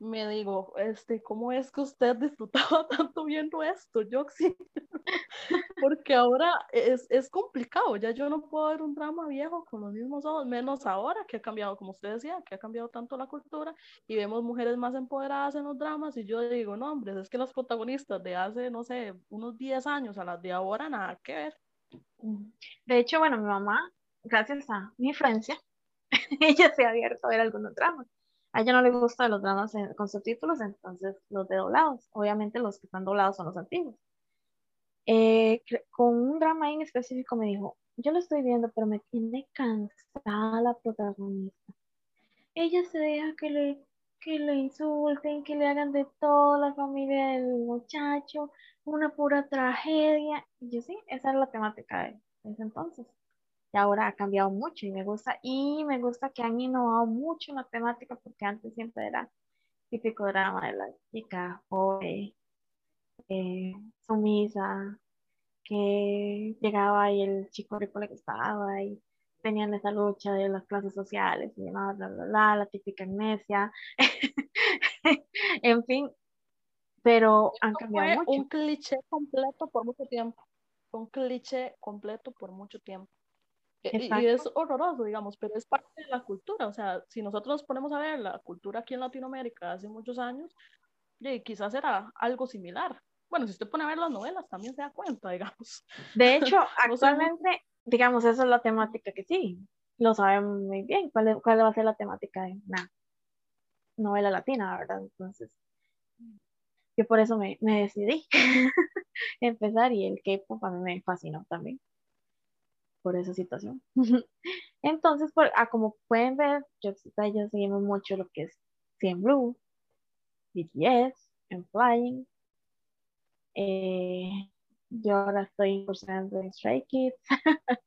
me digo, este, ¿cómo es que usted disfrutaba tanto viendo esto, Joxy? Porque ahora es, es, complicado, ya yo no puedo ver un drama viejo con los mismos ojos, menos ahora que ha cambiado, como usted decía, que ha cambiado tanto la cultura y vemos mujeres más empoderadas en los dramas y yo digo, no, hombre, es que los protagonistas de hace, no sé, unos 10 años a las de ahora, nada que ver. De hecho, bueno, mi mamá, gracias a mi influencia, ella se ha abierto a ver algunos dramas. A ella no le gustan los dramas con subtítulos, entonces los de doblados. Obviamente los que están doblados son los antiguos. Eh, con un drama en específico me dijo, yo lo estoy viendo, pero me tiene cansada la protagonista. Ella se deja que le que le insulten, que le hagan de todo la familia del muchacho, una pura tragedia. Y yo sí, esa es la temática de ese entonces. Y ahora ha cambiado mucho y me gusta, y me gusta que han innovado mucho en la temática porque antes siempre era típico drama de la chica joven, eh, sumisa, que llegaba y el chico rico le gustaba y tenían esa lucha de las clases sociales y bla, bla, bla, la típica amnesia. en fin, pero han cambiado fue mucho. un cliché completo por mucho tiempo. Un cliché completo por mucho tiempo. Y, es horroroso, digamos, pero es parte de la cultura. O sea, si nosotros nos ponemos a ver la cultura aquí en Latinoamérica hace muchos años, y quizás era algo similar. Bueno, si usted pone a ver las novelas, también se da cuenta, digamos. De hecho, actualmente, digamos, esa es la temática que sí, lo saben muy bien. ¿Cuál, cuál va a ser la temática de una novela latina, verdad? Entonces, yo por eso me, me decidí empezar y el K-pop a mí me fascinó también por esa situación. Entonces, por, ah, como pueden ver, yo, yo seguimos mucho lo que es CN Blue, BTS, and Flying. Eh, yo ahora estoy incursionando en Stray Kids.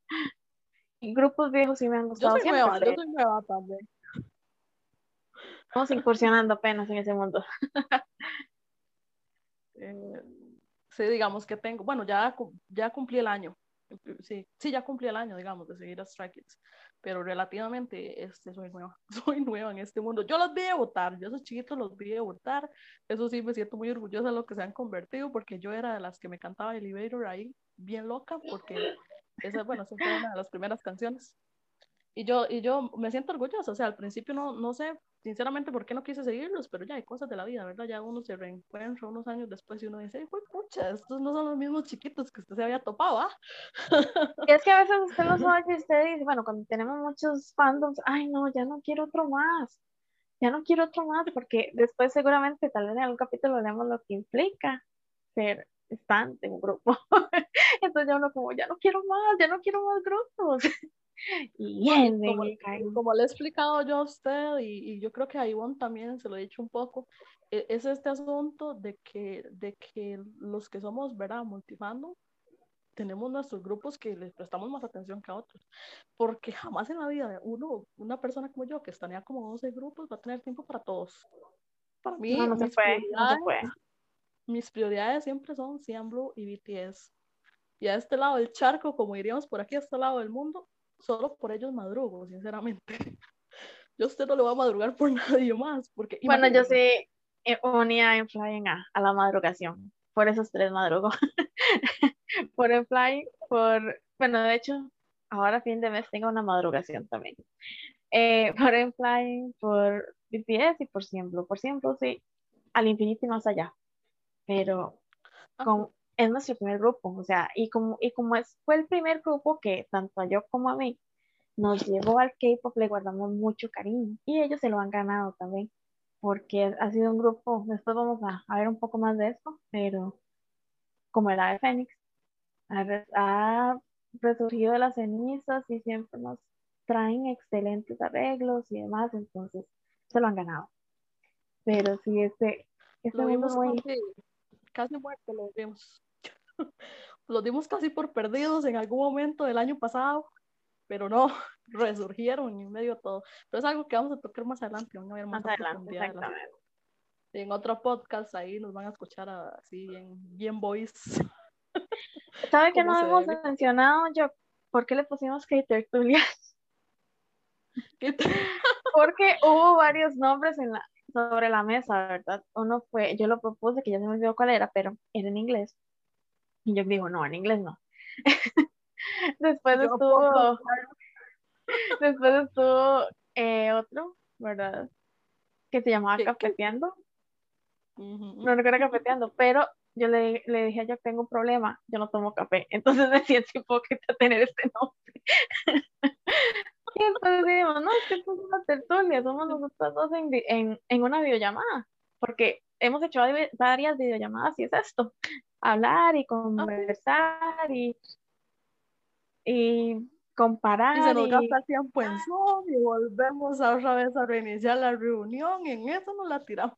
Grupos viejos sí me han gustado. Yo soy nueva, yo soy nueva también. Estamos incursionando apenas en ese mundo. Eh, digamos que tengo, bueno, ya, ya cumplí el año. Sí, sí, ya cumplí el año, digamos, de seguir a Stray Kids, pero relativamente este, soy nueva, soy nueva en este mundo. Yo los vi votar, yo esos chiquitos los vi votar, eso sí me siento muy orgullosa de lo que se han convertido, porque yo era de las que me cantaba Elevator ahí, bien loca, porque esa, bueno, esa fue una de las primeras canciones. Y yo, y yo me siento orgullosa, o sea, al principio no, no sé sinceramente por qué no quise seguirlos, pero ya hay cosas de la vida, ¿verdad? Ya uno se reencuentra unos años después y uno dice, pues pucha, estos no son los mismos chiquitos que usted se había topado, ¿ah? Y es que a veces usted los oye y usted dice, bueno, cuando tenemos muchos fandoms, ay no, ya no quiero otro más, ya no quiero otro más, porque después seguramente tal vez en algún capítulo veremos lo que implica ser estante en un grupo. Entonces ya uno como, ya no quiero más, ya no quiero más grupos. Y como, como, le he explicado yo a usted, y, y, yo creo que a Ivonne también se lo he dicho un poco, e, es este asunto de que, de que los que somos, ¿verdad? Multifando, tenemos nuestros grupos que les prestamos más atención que a otros, porque jamás en la vida uno, una persona como yo, que estaría como 12 grupos, va a tener tiempo para todos. Para mí, no, no mis, se prioridades, no se puede. mis prioridades siempre son Blue y BTS. Y a este lado del charco, como diríamos por aquí, a este lado del mundo, solo por ellos madrugo, sinceramente. Yo a usted no le voy a madrugar por nadie más. Porque, bueno, yo sí unía en Flying a, a, la madrugación. Por esos tres madrugo. por el Flying, por. Bueno, de hecho, ahora fin de mes tengo una madrugación también. Eh, por el Flying, por BTS y por siempre. Por siempre, sí, al infinito y más allá. Pero con, es nuestro primer grupo, o sea, y como, y como es, fue el primer grupo que tanto a yo como a mí nos llevó al K-pop, le guardamos mucho cariño y ellos se lo han ganado también, porque ha sido un grupo, después vamos a, a ver un poco más de esto, pero como el ave Fénix, ha, ha resurgido de las cenizas y siempre nos traen excelentes arreglos y demás, entonces se lo han ganado. Pero sí, este, este lo vimos muy... casi, casi muerto, lo vimos. Los dimos casi por perdidos en algún momento del año pasado, pero no, resurgieron en medio de todo. Pero es algo que vamos a tocar más adelante, van a ver más, más adelante, exactamente. En otro podcast ahí nos van a escuchar así bien, bien boys. ¿Sabe que no hemos mencionado yo? ¿Por qué le pusimos que tertulias? Porque hubo varios nombres en la, sobre la mesa, ¿verdad? Uno fue, yo lo propuse, que ya se me olvidó cuál era, pero era en inglés. Y yo digo, no, en inglés no. después yo estuvo, después estuvo eh, otro, ¿verdad? Que se llamaba ¿Qué, Cafeteando. Uh -huh. No recuerdo Cafeteando, pero yo le, le dije, yo tengo un problema, yo no tomo café. Entonces me siento hipócrita tener este nombre. y entonces dijimos, no, es que esto es una tertulia, somos nosotros dos en, en, en una videollamada, porque hemos hecho varias videollamadas y es esto, hablar y conversar y, y comparar. Y se nos gasta tiempo en Zoom y volvemos otra vez a reiniciar la reunión. En eso nos la tiramos.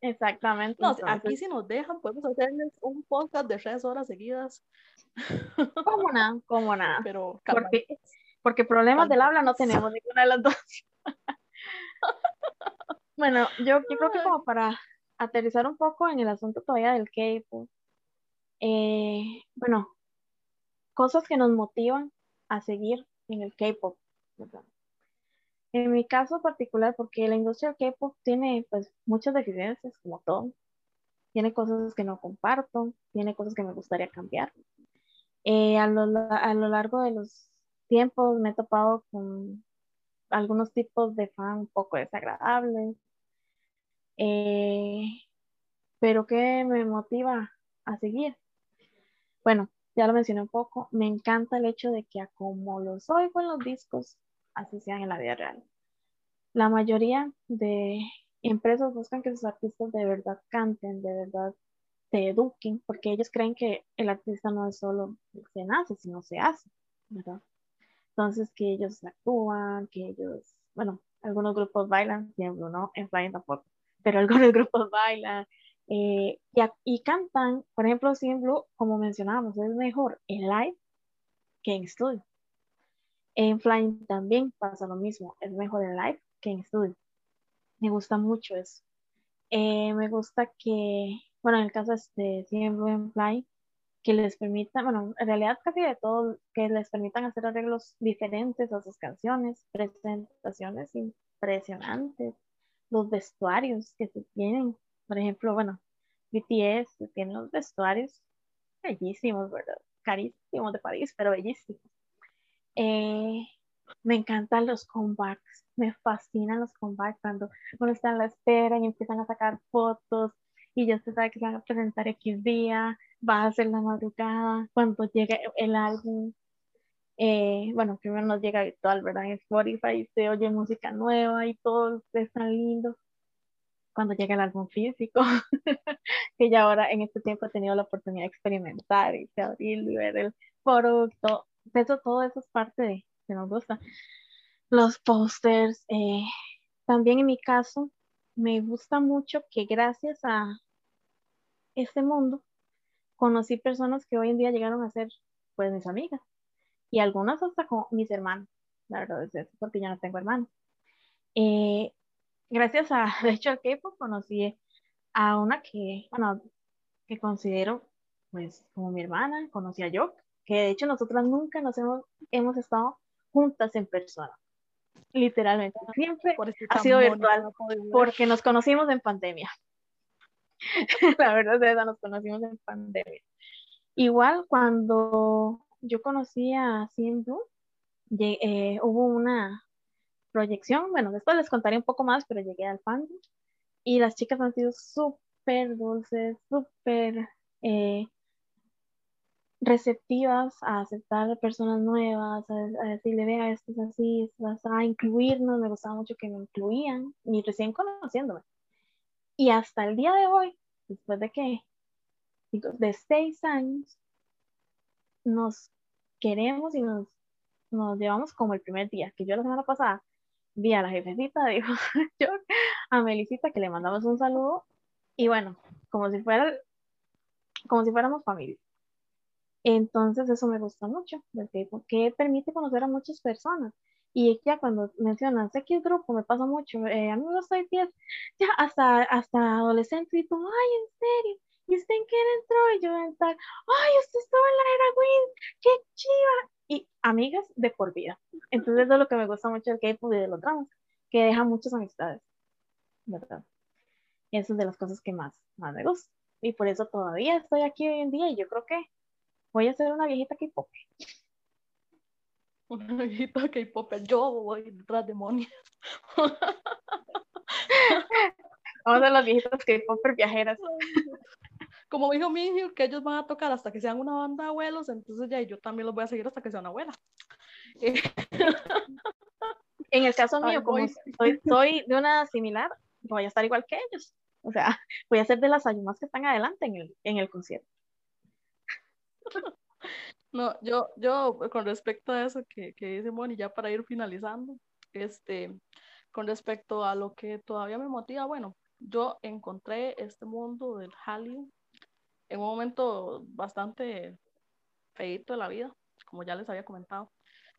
Exactamente. No, aquí si nos dejan, podemos hacerles un podcast de tres horas seguidas. ¿Cómo nada? ¿Cómo nada? Pero porque, porque problemas del habla no tenemos ninguna de las dos. bueno, yo, yo creo que como para aterrizar un poco en el asunto todavía del K-pop, eh, bueno, cosas que nos motivan a seguir en el K-pop. En mi caso particular, porque la industria del K-pop tiene pues muchas deficiencias, como todo. Tiene cosas que no comparto, tiene cosas que me gustaría cambiar. Eh, a, lo, a lo largo de los tiempos me he topado con algunos tipos de fan un poco desagradables. Eh, pero ¿qué me motiva a seguir? Bueno, ya lo mencioné un poco, me encanta el hecho de que como los oigo en los discos, así sean en la vida real. La mayoría de empresas buscan que sus artistas de verdad canten, de verdad se eduquen, porque ellos creen que el artista no es solo se nace, sino se hace, ¿verdad? Entonces, que ellos actúan, que ellos, bueno, algunos grupos bailan, ejemplo, ¿no? En Flying tampoco, pero algunos grupos bailan eh, y, cantan, por ejemplo, en Blue, como mencionábamos, es mejor en live que en estudio. En Flying también pasa lo mismo, es mejor en live que en estudio. Me gusta mucho eso. Eh, me gusta que, bueno, en el caso de Blue en Flying, que les permita, bueno, en realidad casi de todo, que les permitan hacer arreglos diferentes a sus canciones, presentaciones impresionantes, los vestuarios que se tienen, por ejemplo, bueno, BTS tiene los vestuarios bellísimos, ¿verdad? Carísimos de París, pero bellísimos. Eh, me encantan los comebacks, me fascinan los comebacks cuando uno está en la espera y empiezan a sacar fotos y ya se sabe que se van a presentar X día, va a ser la madrugada, cuando llega el álbum, eh, bueno, primero nos llega virtual, ¿verdad? En Spotify se oye música nueva y todo es tan lindo. Cuando llega el álbum físico, que ya ahora en este tiempo he tenido la oportunidad de experimentar y de abrirlo y ver el producto. Eso, todo eso es parte de que nos gusta. Los posters, eh, también en mi caso, me gusta mucho que gracias a este mundo conocí personas que hoy en día llegaron a ser pues mis amigas y algunas hasta como mis hermanos, la verdad es eso, porque yo no tengo hermanos. Eh, gracias a, de hecho, al K-pop conocí a una que, bueno, que considero pues como mi hermana, conocí a Yok, que de hecho nosotras nunca nos hemos, hemos estado juntas en persona, literalmente, siempre ha sido virtual, porque nos conocimos en pandemia. la verdad es que nos conocimos en pandemia. Igual cuando yo conocí a Blue, eh, hubo una proyección, bueno, después les contaré un poco más, pero llegué al fandom y las chicas han sido súper dulces, súper eh, receptivas a aceptar personas nuevas, a, decirle, vea, esto es así, a incluirnos, me gustaba mucho que me incluían, y recién conociéndome. Y hasta el día de hoy, después de que, de seis años, nos queremos y nos, nos llevamos como el primer día, que yo la semana pasada vi a la jefecita, dijo yo, a Melicita que le mandamos un saludo y bueno, como si fuera, como si fuéramos familia. Entonces eso me gusta mucho, porque permite conocer a muchas personas. Y ya cuando mencionas X grupo, me pasa mucho, eh, a mí me gusta ya hasta, hasta adolescente, y tú, ay, en serio, ¿y usted en qué entró? Y yo en tal, ay, usted estaba en la era Win, qué chiva. Y amigas de por vida. Entonces, eso es lo que me gusta mucho del K-pop y de los dramas, que deja muchas amistades, ¿verdad? Y eso es de las cosas que más, más me gusta. Y por eso todavía estoy aquí hoy en día y yo creo que voy a ser una viejita K-pop. Una viejita K-pop, yo voy detrás de Moni. Vamos a las viejitas K-pop viajeras. Como dijo mi hijo, que ellos van a tocar hasta que sean una banda de abuelos, entonces ya yo también los voy a seguir hasta que sea una abuela. en el caso mío, como soy, soy, de una similar, voy a estar igual que ellos. O sea, voy a ser de las ayumas que están adelante en el, en el concierto. No, yo, yo con respecto a eso que, que dice Moni, ya para ir finalizando, este, con respecto a lo que todavía me motiva, bueno, yo encontré este mundo del Hallyu en un momento bastante feito de la vida, como ya les había comentado.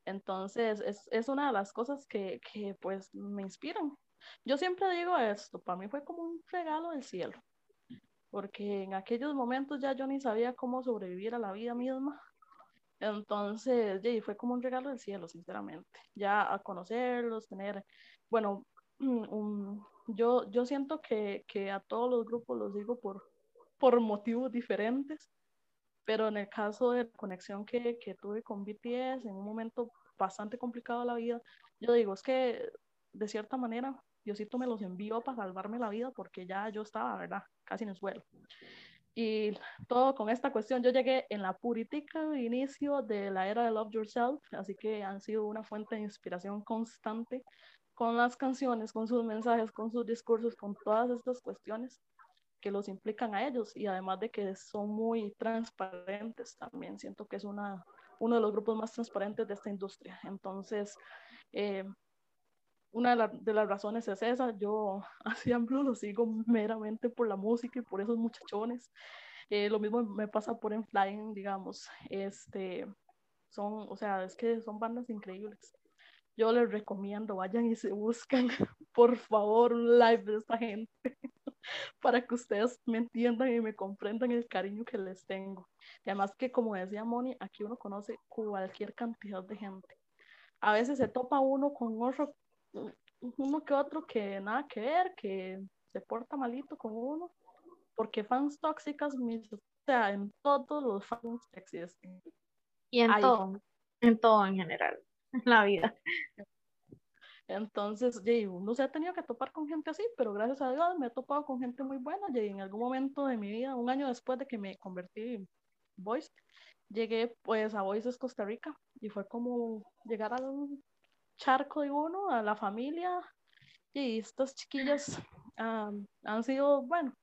Entonces, es, es una de las cosas que, que, pues me inspiran. Yo siempre digo esto, para mí fue como un regalo del cielo, porque en aquellos momentos ya yo ni sabía cómo sobrevivir a la vida misma. Entonces, yeah, fue como un regalo del cielo, sinceramente. Ya a conocerlos, tener, bueno, un, yo, yo siento que, que a todos los grupos los digo por, por motivos diferentes, pero en el caso de la conexión que, que tuve con BTS en un momento bastante complicado de la vida, yo digo, es que de cierta manera Diosito me los envió para salvarme la vida porque ya yo estaba, ¿verdad? Casi en el suelo. Y todo con esta cuestión, yo llegué en la puritica inicio de la era de Love Yourself, así que han sido una fuente de inspiración constante con las canciones, con sus mensajes, con sus discursos, con todas estas cuestiones que los implican a ellos y además de que son muy transparentes también, siento que es una, uno de los grupos más transparentes de esta industria. Entonces, eh, una de, las razones es esa, yo a Blue lo sigo meramente por la música y por esos muchachones. Eh, lo mismo me pasa por Flying, digamos, este, son, o sea, es que son bandas increíbles yo les recomiendo, vayan y se buscan, por favor, un live de esta gente, para que ustedes me entiendan y me comprendan el cariño que les tengo. Y además que, como decía Moni, aquí uno conoce cualquier cantidad de gente. A veces se topa uno con otro, uno que otro que nada que ver, que se porta malito con uno, porque fans tóxicas, o sea, en todos los fans existen. Y en todo, en todo en general la vida. Entonces, uno se ha tenido que topar con gente así, pero gracias a Dios me he topado con gente muy buena. Y en algún momento de mi vida, un año después de que me convertí en Voice, llegué pues a Voices Costa Rica y fue como llegar al charco de uno, a la familia. Y estas chiquillas han sido, bueno,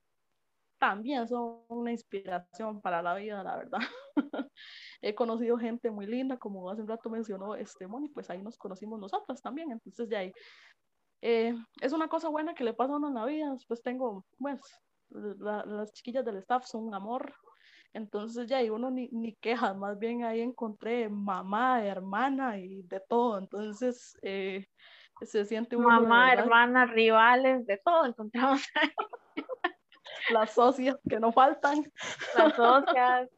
también son una inspiración para la vida, la verdad. he conocido gente muy linda, como hace un rato mencionó este Moni, pues ahí nos conocimos nosotras también, entonces de ahí. Eh, es una cosa buena que le pasa a uno en la vida, después tengo, pues, las chiquillas del staff son un amor, entonces ya ahí uno ni, ni queja, más bien ahí encontré mamá, hermana y de todo, entonces eh, se siente uno, Mamá, hermana, rivales, de todo encontramos ahí. Las socias que no faltan. Las socias.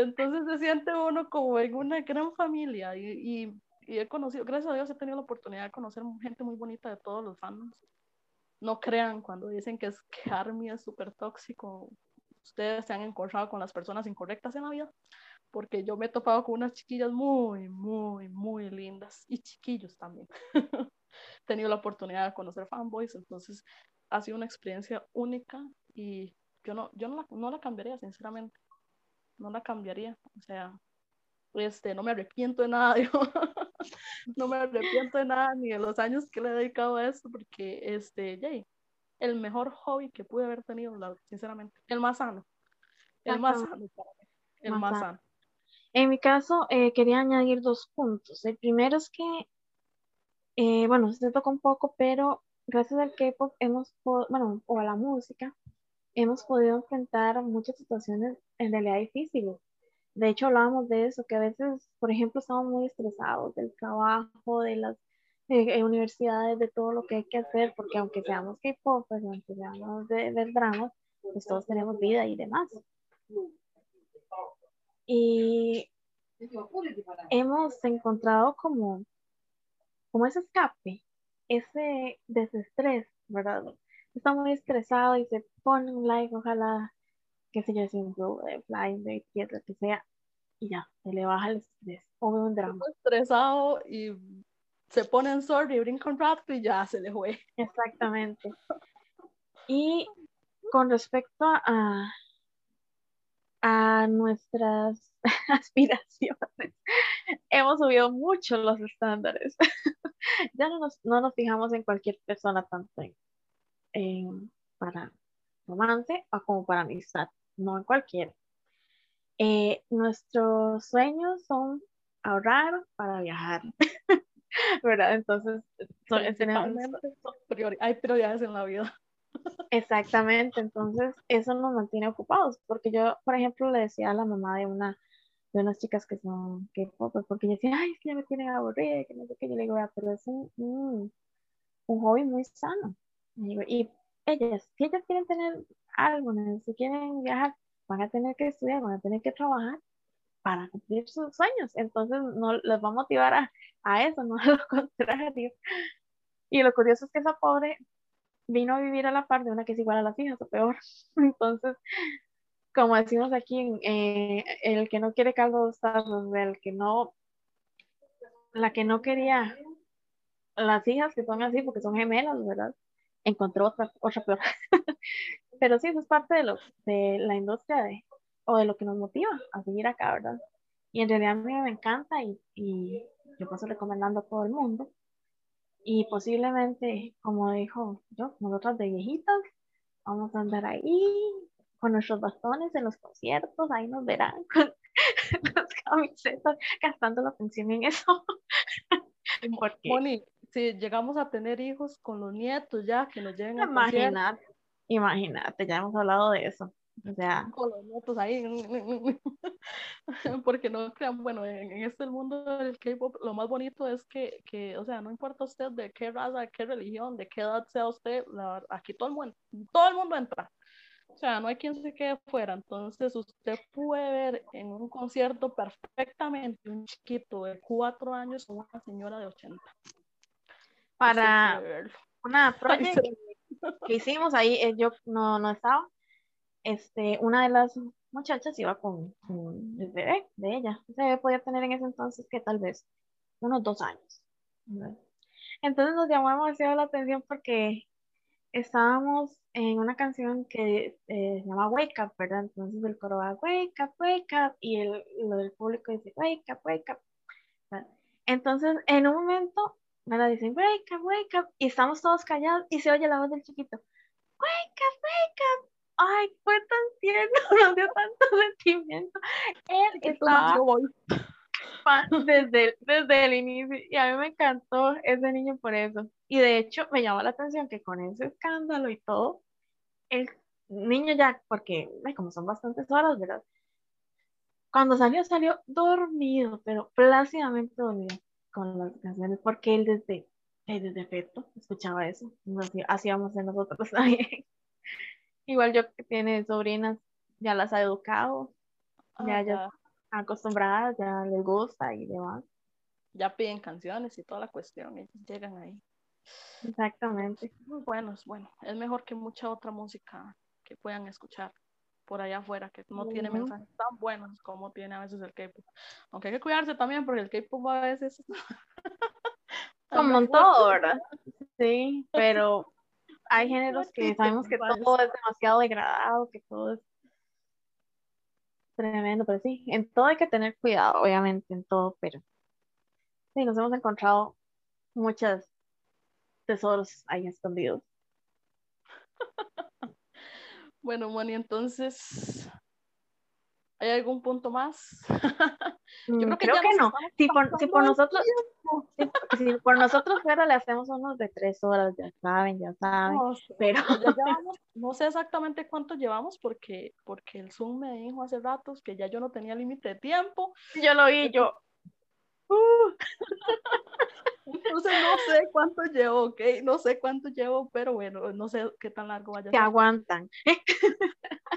Entonces se siente uno como en una gran familia y, y, he conocido, gracias a Dios he tenido la oportunidad de conocer gente muy bonita de todos los fans. No crean cuando dicen que, es, que Army es súper tóxico, ustedes se han encontrado con las personas incorrectas en la vida, porque yo me he topado con unas chiquillas muy, muy, muy lindas y chiquillos también. he tenido la oportunidad de conocer fanboys, entonces ha sido una experiencia única y yo no, yo no la, no la cambiaría, sinceramente no la cambiaría. O sea, este, no me arrepiento de nada, no me arrepiento de nada ni de los años que le he dedicado a esto, porque este, Jay, el mejor hobby que pude haber tenido, sinceramente, el más sano, el más sano el más, sano. En mi caso, eh, quería añadir dos puntos. El primero es que, eh, bueno, se toca un poco, pero gracias al K-pop hemos, bueno, o a la música, hemos podido enfrentar muchas situaciones en realidad difíciles. De hecho, hablábamos de eso, que a veces, por ejemplo, estamos muy estresados del trabajo, de las universidades, de todo lo que hay que hacer, porque aunque seamos K-pop, pues, aunque seamos de, del drama, pues todos tenemos vida y demás. Y hemos encontrado como, como ese escape, ese desestrés, ¿verdad? está muy estresado y se pone un like, ojalá, qué sé yo, si un grupo de flying, de lo que sea, y ya, se le baja el estrés, o ve un drama. Estresado y se pone en sorry brinca un rato y ya se le fue. Exactamente. Y con respecto a, a nuestras aspiraciones, hemos subido mucho los estándares. ya no nos, no nos fijamos en cualquier persona tanto en para romance o como para amistad, no en cualquiera. eh, nuestros sueños son ahorrar para viajar. ¿Verdad? Entonces, tenemos, hay prioridades en la vida. Exactamente, entonces eso nos mantiene ocupados, porque yo, por ejemplo, le decía a la mamá de una de unas chicas que son que porque ella decía, ay, es que ya me tienen aburrida, que no sé qué, yo le digo, pero es un, un, hobby muy sano. Y, ellas, si ellas quieren tener algo, si quieren viajar, van a tener que estudiar, van a tener que trabajar para cumplir sus sueños. Entonces, no les va a motivar a, a eso, no a lo contrario. Y lo curioso es que esa pobre vino a vivir a la par de una que es igual a las hijas o peor. Entonces, como decimos aquí, eh, el que no quiere caldo de el que no, la que no quería las hijas que son así porque son gemelas, ¿verdad? Encontró otra, otra peor. Pero sí, eso es parte de, lo, de la industria de, o de lo que nos motiva a seguir acá, ¿verdad? Y en realidad a mí me encanta y, y yo paso recomendando a todo el mundo. Y posiblemente, como dijo yo, nosotras de viejitas, vamos a andar ahí con nuestros bastones en los conciertos, ahí nos verán con las camisetas, gastando la pensión en eso. Moni, si llegamos a tener hijos con los nietos ya, que nos lleven a Imagínate, imagínate, ya hemos hablado de eso. O sea, con los nietos ahí, porque no crean, bueno, en, este mundo del K-pop lo más bonito es que, que, o sea, no importa usted de qué raza, qué religión, de qué edad sea usted, aquí todo el mundo, todo el mundo entra. O sea, no hay quien se quede fuera. Entonces, usted puede ver en un concierto perfectamente un chiquito de cuatro años o una señora de 80. Para una project que hicimos ahí, eh, yo no, no estaba, este, una de las muchachas iba con, el bebé de ella. Ese bebé podía tener en ese entonces que tal vez unos dos años. Entonces nos llamó demasiado la atención porque estábamos en una canción que eh, se llama Wake Up, ¿verdad? Entonces el coro va Wake Up, Wake Up y el, lo del público dice Wake Up, Wake Up. Entonces en un momento me la dicen Wake Up, Wake Up y estamos todos callados y se oye la voz del chiquito Wake Up, Wake Up. Ay, fue tan tierno, nos dio tanto sentimiento. Él estaba desde, desde el inicio y a mí me encantó ese niño por eso. Y de hecho me llamó la atención que con ese escándalo y todo, el niño ya, porque como son bastantes horas, ¿verdad? Cuando salió, salió dormido, pero plácidamente dormido con las canciones, porque él desde, desde efecto escuchaba eso. Así, hacíamos en nosotros también. Igual yo que tiene sobrinas, ya las ha educado, ya, ya acostumbradas, ya les gusta y demás. Ya piden canciones y toda la cuestión, ellos llegan ahí. Exactamente. Bueno, es bueno. Es mejor que mucha otra música que puedan escuchar por allá afuera, que no tiene mensajes tan buenos como tiene a veces el K-pop. Aunque hay que cuidarse también, porque el K-pop a veces. como en todo, ¿verdad? Sí, pero hay géneros que sabemos que todo es demasiado degradado, que todo es tremendo, pero sí, en todo hay que tener cuidado, obviamente, en todo, pero sí, nos hemos encontrado muchas tesoros ahí escondidos. bueno, Moni, entonces, ¿hay algún punto más? Yo mm, creo que, no. Si por, nosotros, si, por nosotros fuera, le hacemos unos de tres horas, ya saben, ya saben. No, pero no sé exactamente cuánto llevamos porque, porque el Zoom me dijo hace ratos que ya yo no tenía límite de tiempo. Yo lo vi, yo. Uh. Entonces no sé cuánto llevo, ok, no sé cuánto llevo, pero bueno, no sé qué tan largo vaya ser. aguantan.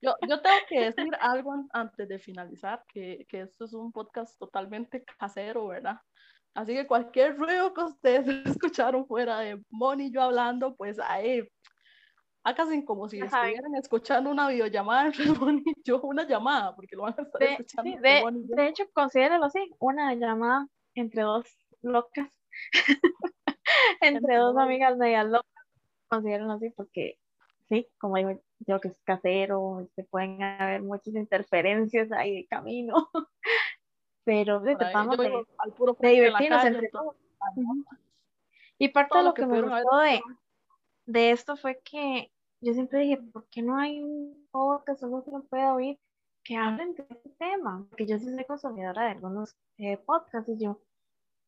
Yo, yo tengo que decir algo antes de finalizar, que, que esto es un podcast totalmente casero, ¿verdad? Así que cualquier ruido que ustedes escucharon fuera de Moni y yo hablando, pues ahí háganse como si estuvieran escuchando una videollamada entre Moni y yo, una llamada, porque lo van a estar escuchando. de, de, hecho, considéralo así, una llamada entre dos locas, entre dos amigas medias locas, considérenlo así, porque sí, como digo yo, que es casero, se este, pueden haber muchas interferencias ahí de camino, pero de, de, divertirnos entre todos. Y parte de lo, que, me gustó de, de esto fue que yo siempre dije, ¿por qué no hay un que solo se lo pueda oír que hablen de este tema, porque yo sí soy consumidora de algunos eh, podcasts y yo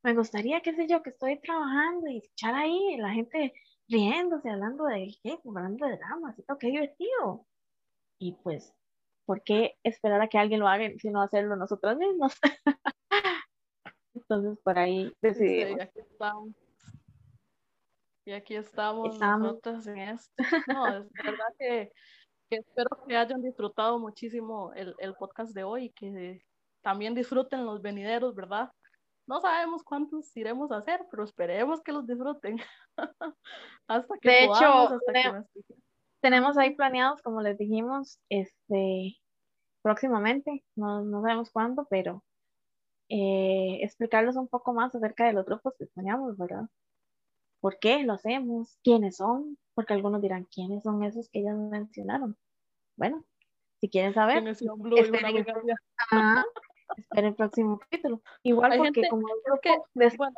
me gustaría, qué sé yo, que estoy trabajando y escuchar ahí la gente riéndose, hablando de qué, hablando de dramas y todo, qué divertido. Y pues, ¿por qué esperar a que alguien lo haga sino hacerlo nosotros mismos? Entonces, por ahí decidimos. Y aquí estamos. Estamos, nosotros en esto. No, es verdad que, que, espero que hayan disfrutado muchísimo el, el podcast de hoy y que también disfruten los venideros, ¿verdad? No sabemos cuántos iremos a hacer, pero esperemos que los disfruten. hasta que de hecho, tenemos, ahí planeados, como les dijimos, este próximamente, no, no sabemos cuándo, pero eh, explicarles un poco más acerca de los grupos que soñamos, ¿verdad? ¿Por qué lo hacemos? ¿Quiénes son? Porque algunos dirán, ¿quiénes son esos que ellas mencionaron? Bueno, si quieren saber, esperen, el próximo capítulo. Igual porque como el grupo, de, bueno,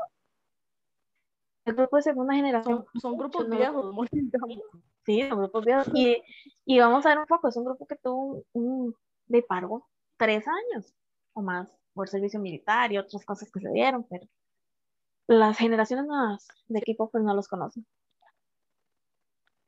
el grupo de segunda generación. Son, grupos viejos, muy Sí, son grupos viejos. Y, y, vamos a ver un poco, es un grupo que tuvo un, de paro tres años o más por servicio militar y otras cosas que se dieron, pero las generaciones nuevas de equipo pues no los conocen.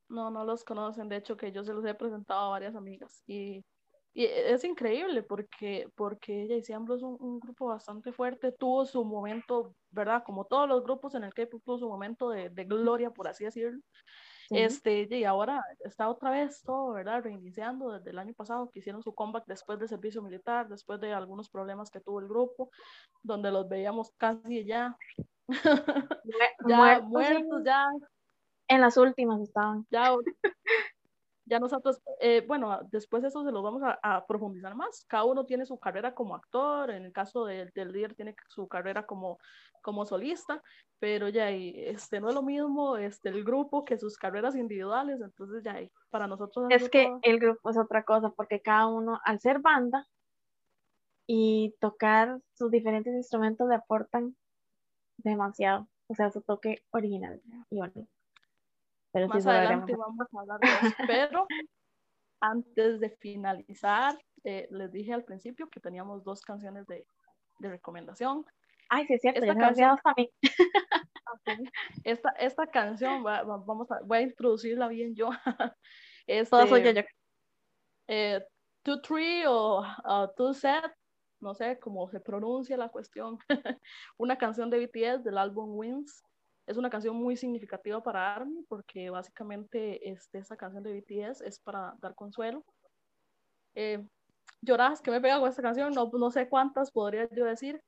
No, no los conocen, de hecho que yo se los he presentado a varias amigas y, y es increíble porque, porque ella y Ambro es un, grupo bastante fuerte, tuvo su momento, ¿verdad? Como todos los grupos en el que tuvo su momento de, de gloria, por así decirlo, este, y ahora está otra vez todo, ¿verdad? Reiniciando desde el año pasado, que hicieron su comeback después del servicio militar, después de algunos problemas que tuvo el grupo, donde los veíamos casi ya, ya muertos, ya. En las últimas estaban. Ya, ya nosotros, eh, bueno, después de eso se lo vamos a, profundizar más. Cada uno tiene su carrera como actor, en el caso del líder tiene su carrera como, como solista, pero ya este, no es lo mismo este, el grupo que sus carreras individuales, entonces ya para nosotros... Es que el grupo es otra cosa, porque cada uno, al ser banda y tocar sus diferentes instrumentos, le aportan demasiado, o sea, su toque original y bonito. Pero Más adelante vamos a hablar de eso. Pero antes de finalizar, eh, les dije al principio que teníamos dos canciones de, de recomendación. Ay, sí, es cierto, esta canción, también. esta, esta canción, vamos a, voy a introducirla bien yo. Este, Todo soy yo, yo. Eh, two Tree o uh, Two Set, no sé cómo se pronuncia la cuestión. Una canción de BTS del álbum Wings es una canción muy significativa para Army porque básicamente este, esa canción de BTS es para dar consuelo. Eh, lloras que me pega con esta canción, no, no sé cuántas podría yo decir.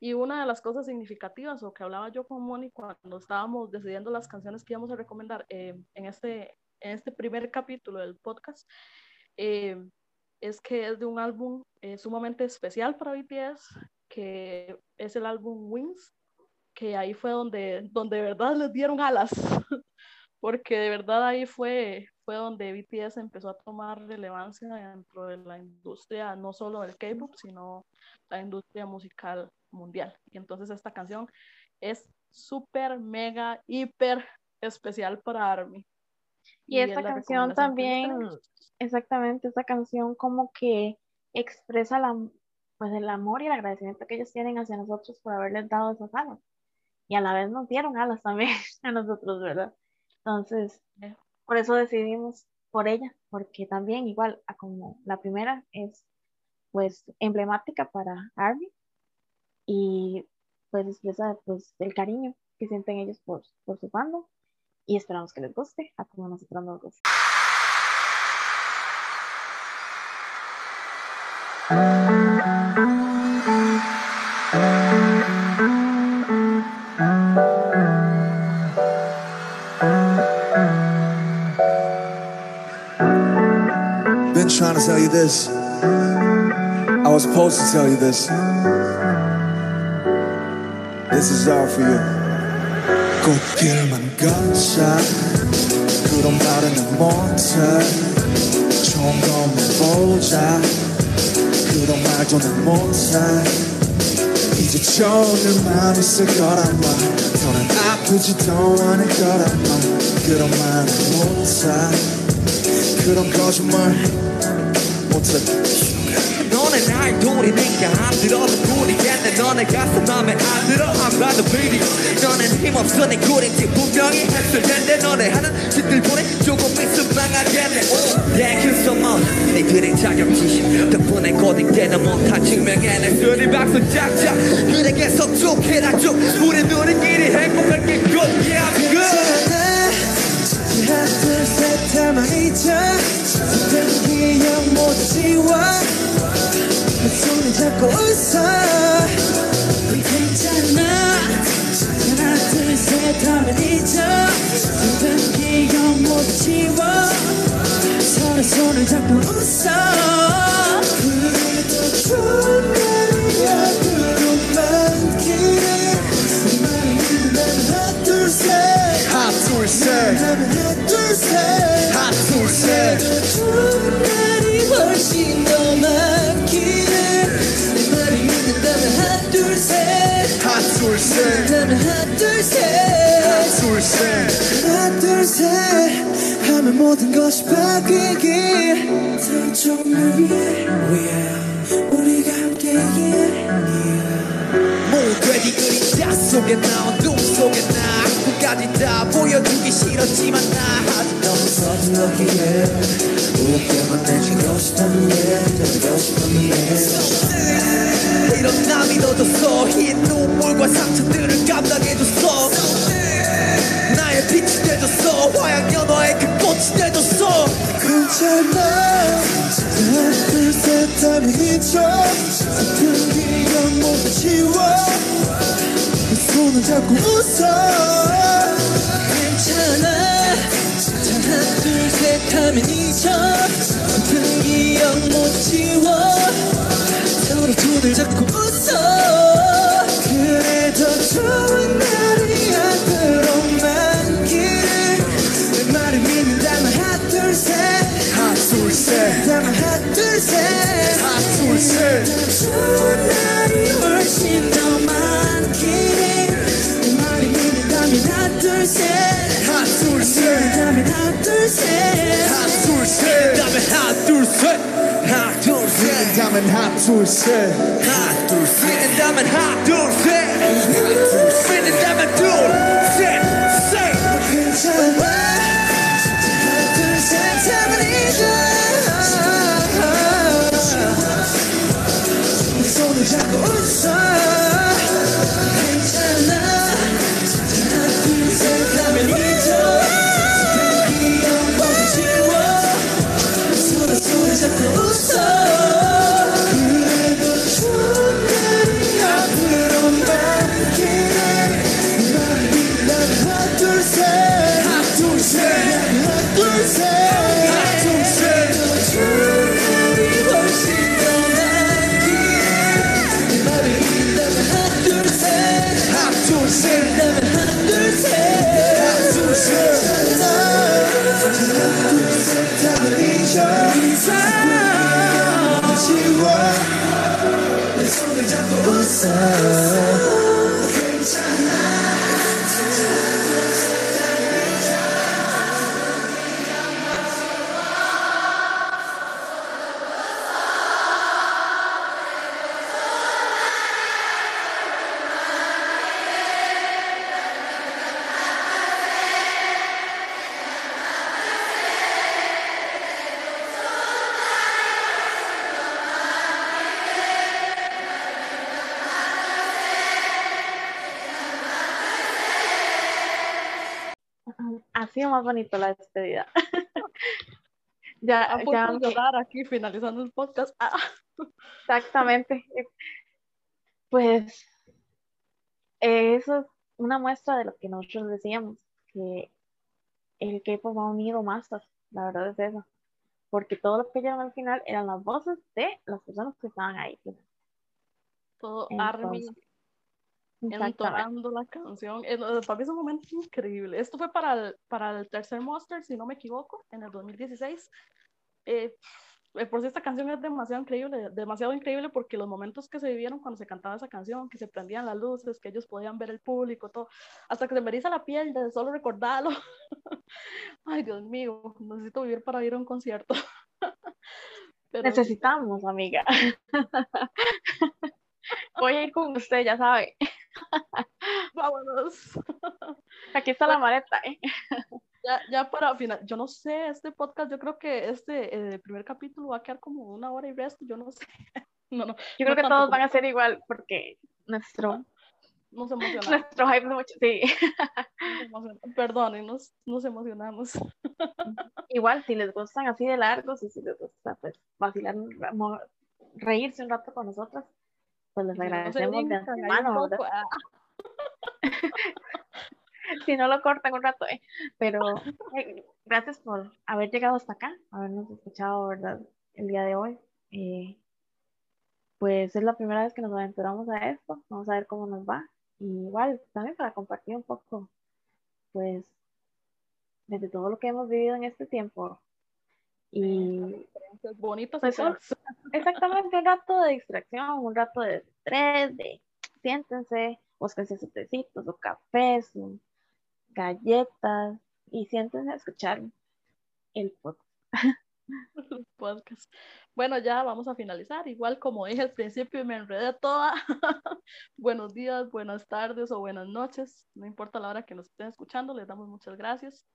Y una de las cosas significativas o que hablaba yo con Moni cuando estábamos decidiendo las canciones que íbamos a recomendar eh, en, este, en este primer capítulo del podcast, eh, es que es de un álbum eh, sumamente especial para BTS, que es el álbum Wings, que ahí fue donde, donde de verdad les dieron alas, porque de verdad ahí fue, fue donde BTS empezó a tomar relevancia dentro de la industria, no solo del K-pop, sino la industria musical mundial. Y entonces esta canción es súper, mega, hiper especial para ARMY. Y, esta canción también, exactamente, esta canción como que expresa la, pues el amor y el agradecimiento que ellos tienen hacia nosotros por haberles dado esas alas. Y a la vez nos dieron alas también a nosotros, ¿verdad? Entonces, por eso decidimos por ella, porque también igual a como la primera es pues emblemática para Army y pues expresa pues el cariño que sienten ellos por, por su fandom y esperamos que les guste a como nosotros nos gusta. trying to tell you this. I was supposed to tell you this. This is all for you. 꽃길만 걷자 그런 말은 못해 좋은 것만 보자. 그런 말도 난 못해. 이제 좋은 마음 있을 거란 말 더는 아프지도 않을 거란 말 그런 말은 못해 그런 거짓말 못해 돌리는 게안 들어도 꿀이겠네. 너네 가슴 맘에 안 들어. I'm not a baby 너넨 힘없어 내 꿀인지. 분명히 했을 텐데 너네 하는 짓들 보내 조금 있으면 망하겠네. Oh, Thank you so much. 니들의 자격지심 덕분에 고딩 때는 못한 증명해내 소리 박수 짝짝. 그에게 속촉해라 쭉 우리 누리끼리 행복할 게 good. Yeah I'm good. 하나 둘셋 하면 잊어 슬픈 기억 모두 지워 내 손을 잡고 웃어 괜찮아. 하나 둘셋 하면 잊어. 슬픈 기억 모두 지워. 서로 손을 잡고 웃어 모든 것이 바뀌길 위해 위해 우리가 함께 모돼지 그림자 속에 나와 꿈 속에 나. 끝까지 다 보여주기 싫었지만 나. 아직 너무 서둘렀기에 웃게만 내주고 싶었는데 되고 싶었는데 이런 나 믿어줬어 흰 눈물과 상처들을 감당해줬어 빛이 돼줬어. 화양연화의 그 꽃이 돼줬어. 괜찮아. 하나 둘셋 하면 잊어 슬픈 기억 모두 지워. 내 손을 잡고 웃어. 괜찮아. 하나 둘셋 하면 잊어 슬픈 기억 모두 지워. 서로 손을 잡고 웃어. 그래도 좋은 날 둘셋 하나 둘셋 하나 둘셋 좋은 날이 훨씬 더 많기를 내 말을 믿는다면 하나 둘셋 하나 둘셋 하면 하나 둘셋 하나 둘셋 다음에 하나 둘셋 하나 둘셋 다음에 하나 둘셋 하나 둘셋 다음에 하나 둘셋 하나 둘셋 다음에 둘 ah. Bonito la despedida. ya, ya, llorar aquí finalizando el podcast. Exactamente. Pues eso es una muestra de lo que nosotros decíamos, que el K-pop ha unido masas, la verdad es eso. Porque todo lo que llegaron al final eran las voces de las personas que estaban ahí. todo Entonces. Entonando la canción. Eh, Para mí es un momento increíble. Esto fue para el, para el tercer Monster, si no me equivoco, en el 2016. Eh, eh, por si esta canción es demasiado increíble, demasiado increíble porque los momentos que se vivieron cuando se cantaba esa canción, que se prendían las luces, que ellos podían ver el público, todo, hasta que se me eriza la piel de solo recordarlo. Ay, Dios mío, necesito vivir para ir a un concierto. Necesitamos, amiga. Voy a ir con usted, ya sabe. Vámonos. Aquí está la maleta, ¿eh? Ya, ya para final, yo no sé, este podcast, yo creo que este eh, primer capítulo va a quedar como una hora y resto, yo no sé. No, no, yo creo que todos van a ser igual porque nuestro nos emocionamos. Nuestro hype mucho, sí. Perdón, nos, nos emocionamos. Igual, si les gustan así de largos y si les gusta pues vacilar, reírse un rato con nosotros, pues les agradecemos de antemano. Ah. si no lo cortan un rato, eh. pero gracias por haber llegado hasta acá, habernos escuchado, ¿verdad? El día de hoy. Eh, pues es la primera vez que nos aventuramos a esto, vamos a ver cómo nos va. Y igual, también para compartir un poco, pues, desde todo lo que hemos vivido en este tiempo. Y bonitos. Pues, exactamente, un rato de distracción, un rato de estrés, de siéntense, búsquense sus tecitos o cafés, galletas y siéntense a escuchar el podcast. podcast. Bueno, ya vamos a finalizar. Igual como dije al principio me enredé toda. Buenos días, buenas tardes o buenas noches. No importa la hora que nos estén escuchando, les damos muchas gracias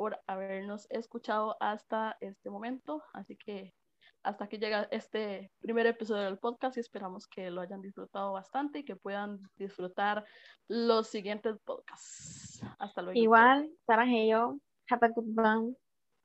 por habernos escuchado hasta este momento. Así que hasta aquí llega este primer episodio del podcast y esperamos que lo hayan disfrutado bastante y que puedan disfrutar los siguientes podcasts. Hasta luego. Igual, Sara y yo, have a good one.